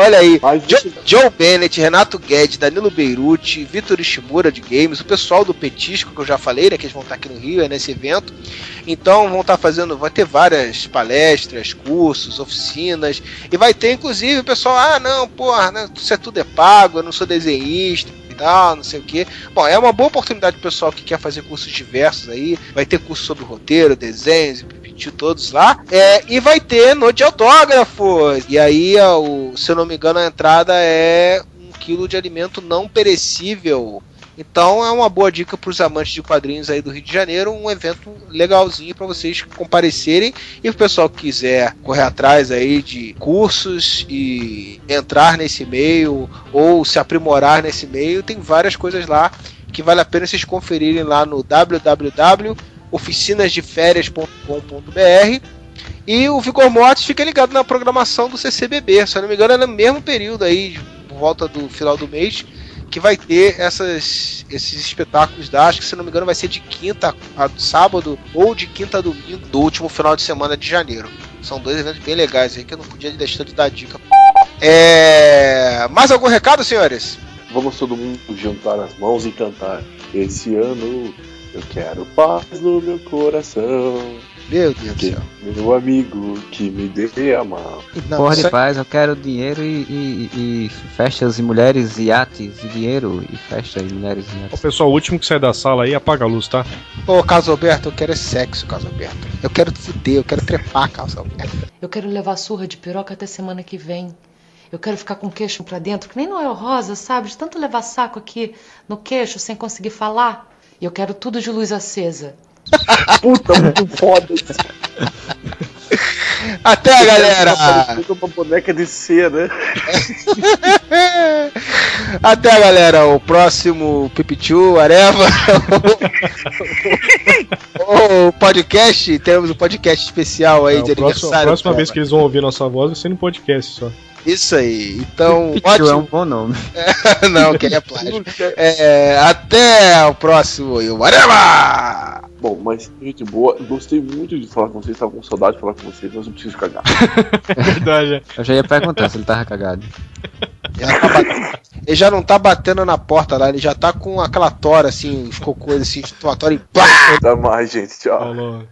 Olha aí, Jo- Joe Bennett, Renato Guedes, Danilo Beirute, Vitor Ishimura de Games, o pessoal do Petisco, que eu já falei, né, que eles vão estar aqui no Rio, é nesse evento. Então vão estar fazendo, vai ter várias palestras, cursos, oficinas, e vai ter inclusive o pessoal, ah não, porra, né, isso é tudo é pago, eu não sou desenhista tal, não sei o que. Bom, é uma boa oportunidade pro pessoal que quer fazer cursos diversos aí, vai ter curso sobre roteiro, desenhos, pipitiu todos lá, é, e vai ter noite de autógrafos. E aí, ó, o- se eu não me engano, a entrada é um quilo de alimento não perecível. Então é uma boa dica para os amantes de quadrinhos aí do Rio de Janeiro, um evento legalzinho para vocês comparecerem e o pessoal que quiser correr atrás aí de cursos e entrar nesse meio ou se aprimorar nesse meio, tem várias coisas lá que vale a pena vocês conferirem lá no www.oficinasdeférias.com.br e o Vigor Mortis fica ligado na programação do CCBB, se eu não me engano é no mesmo período aí, volta do final do mês, que vai ter essas, esses espetáculos da, acho que se não me engano vai ser de quinta a sábado ou de quinta a domingo do último final de semana de janeiro. São dois eventos bem legais aí que eu não podia deixar de dar dica. É... Mais algum recado, senhores? Vamos todo mundo juntar as mãos e cantar. Esse ano eu quero paz no meu coração. Meu Deus do céu. Meu amigo que me dê a mão. Porra de paz, eu quero dinheiro e, e- e festas e mulheres e iates e dinheiro e festa e mulheres e Ó, iates. pessoal, o último que sai da sala aí, apaga a luz, tá? Ô, Carlos Alberto, eu quero é sexo, Carlos Alberto. Eu quero fuder, eu quero trepar, Carlos Alberto. Eu quero levar surra de piroca até semana que vem. Eu quero ficar com o queixo pra dentro, que nem Noel Rosa, sabe? De tanto levar saco aqui no queixo sem conseguir falar. E eu quero tudo de luz acesa. Puta, muito foda isso. Até, galera! Parecendo uma boneca de cera. Até, galera. O próximo Pipichu, Areva. o podcast, temos um podcast especial aí É, de próximo- a aniversário. próxima do vez que eles vão ouvir nossa voz vai ser no podcast só. Isso aí. Então, Pichu é um bom nome. Não, que é plágio. É, até o próximo e o Areva! Bom, mas, gente boa, gostei muito de falar com vocês, tava com saudade de falar com vocês, mas eu preciso cagar. Verdade. Eu já ia perguntar se ele tava cagado. Já tá batendo- Ele já não tá batendo na porta lá, ele já tá com aquela tora assim, os cocôs assim, tora e pá! Até mais, gente. Tchau. Falou.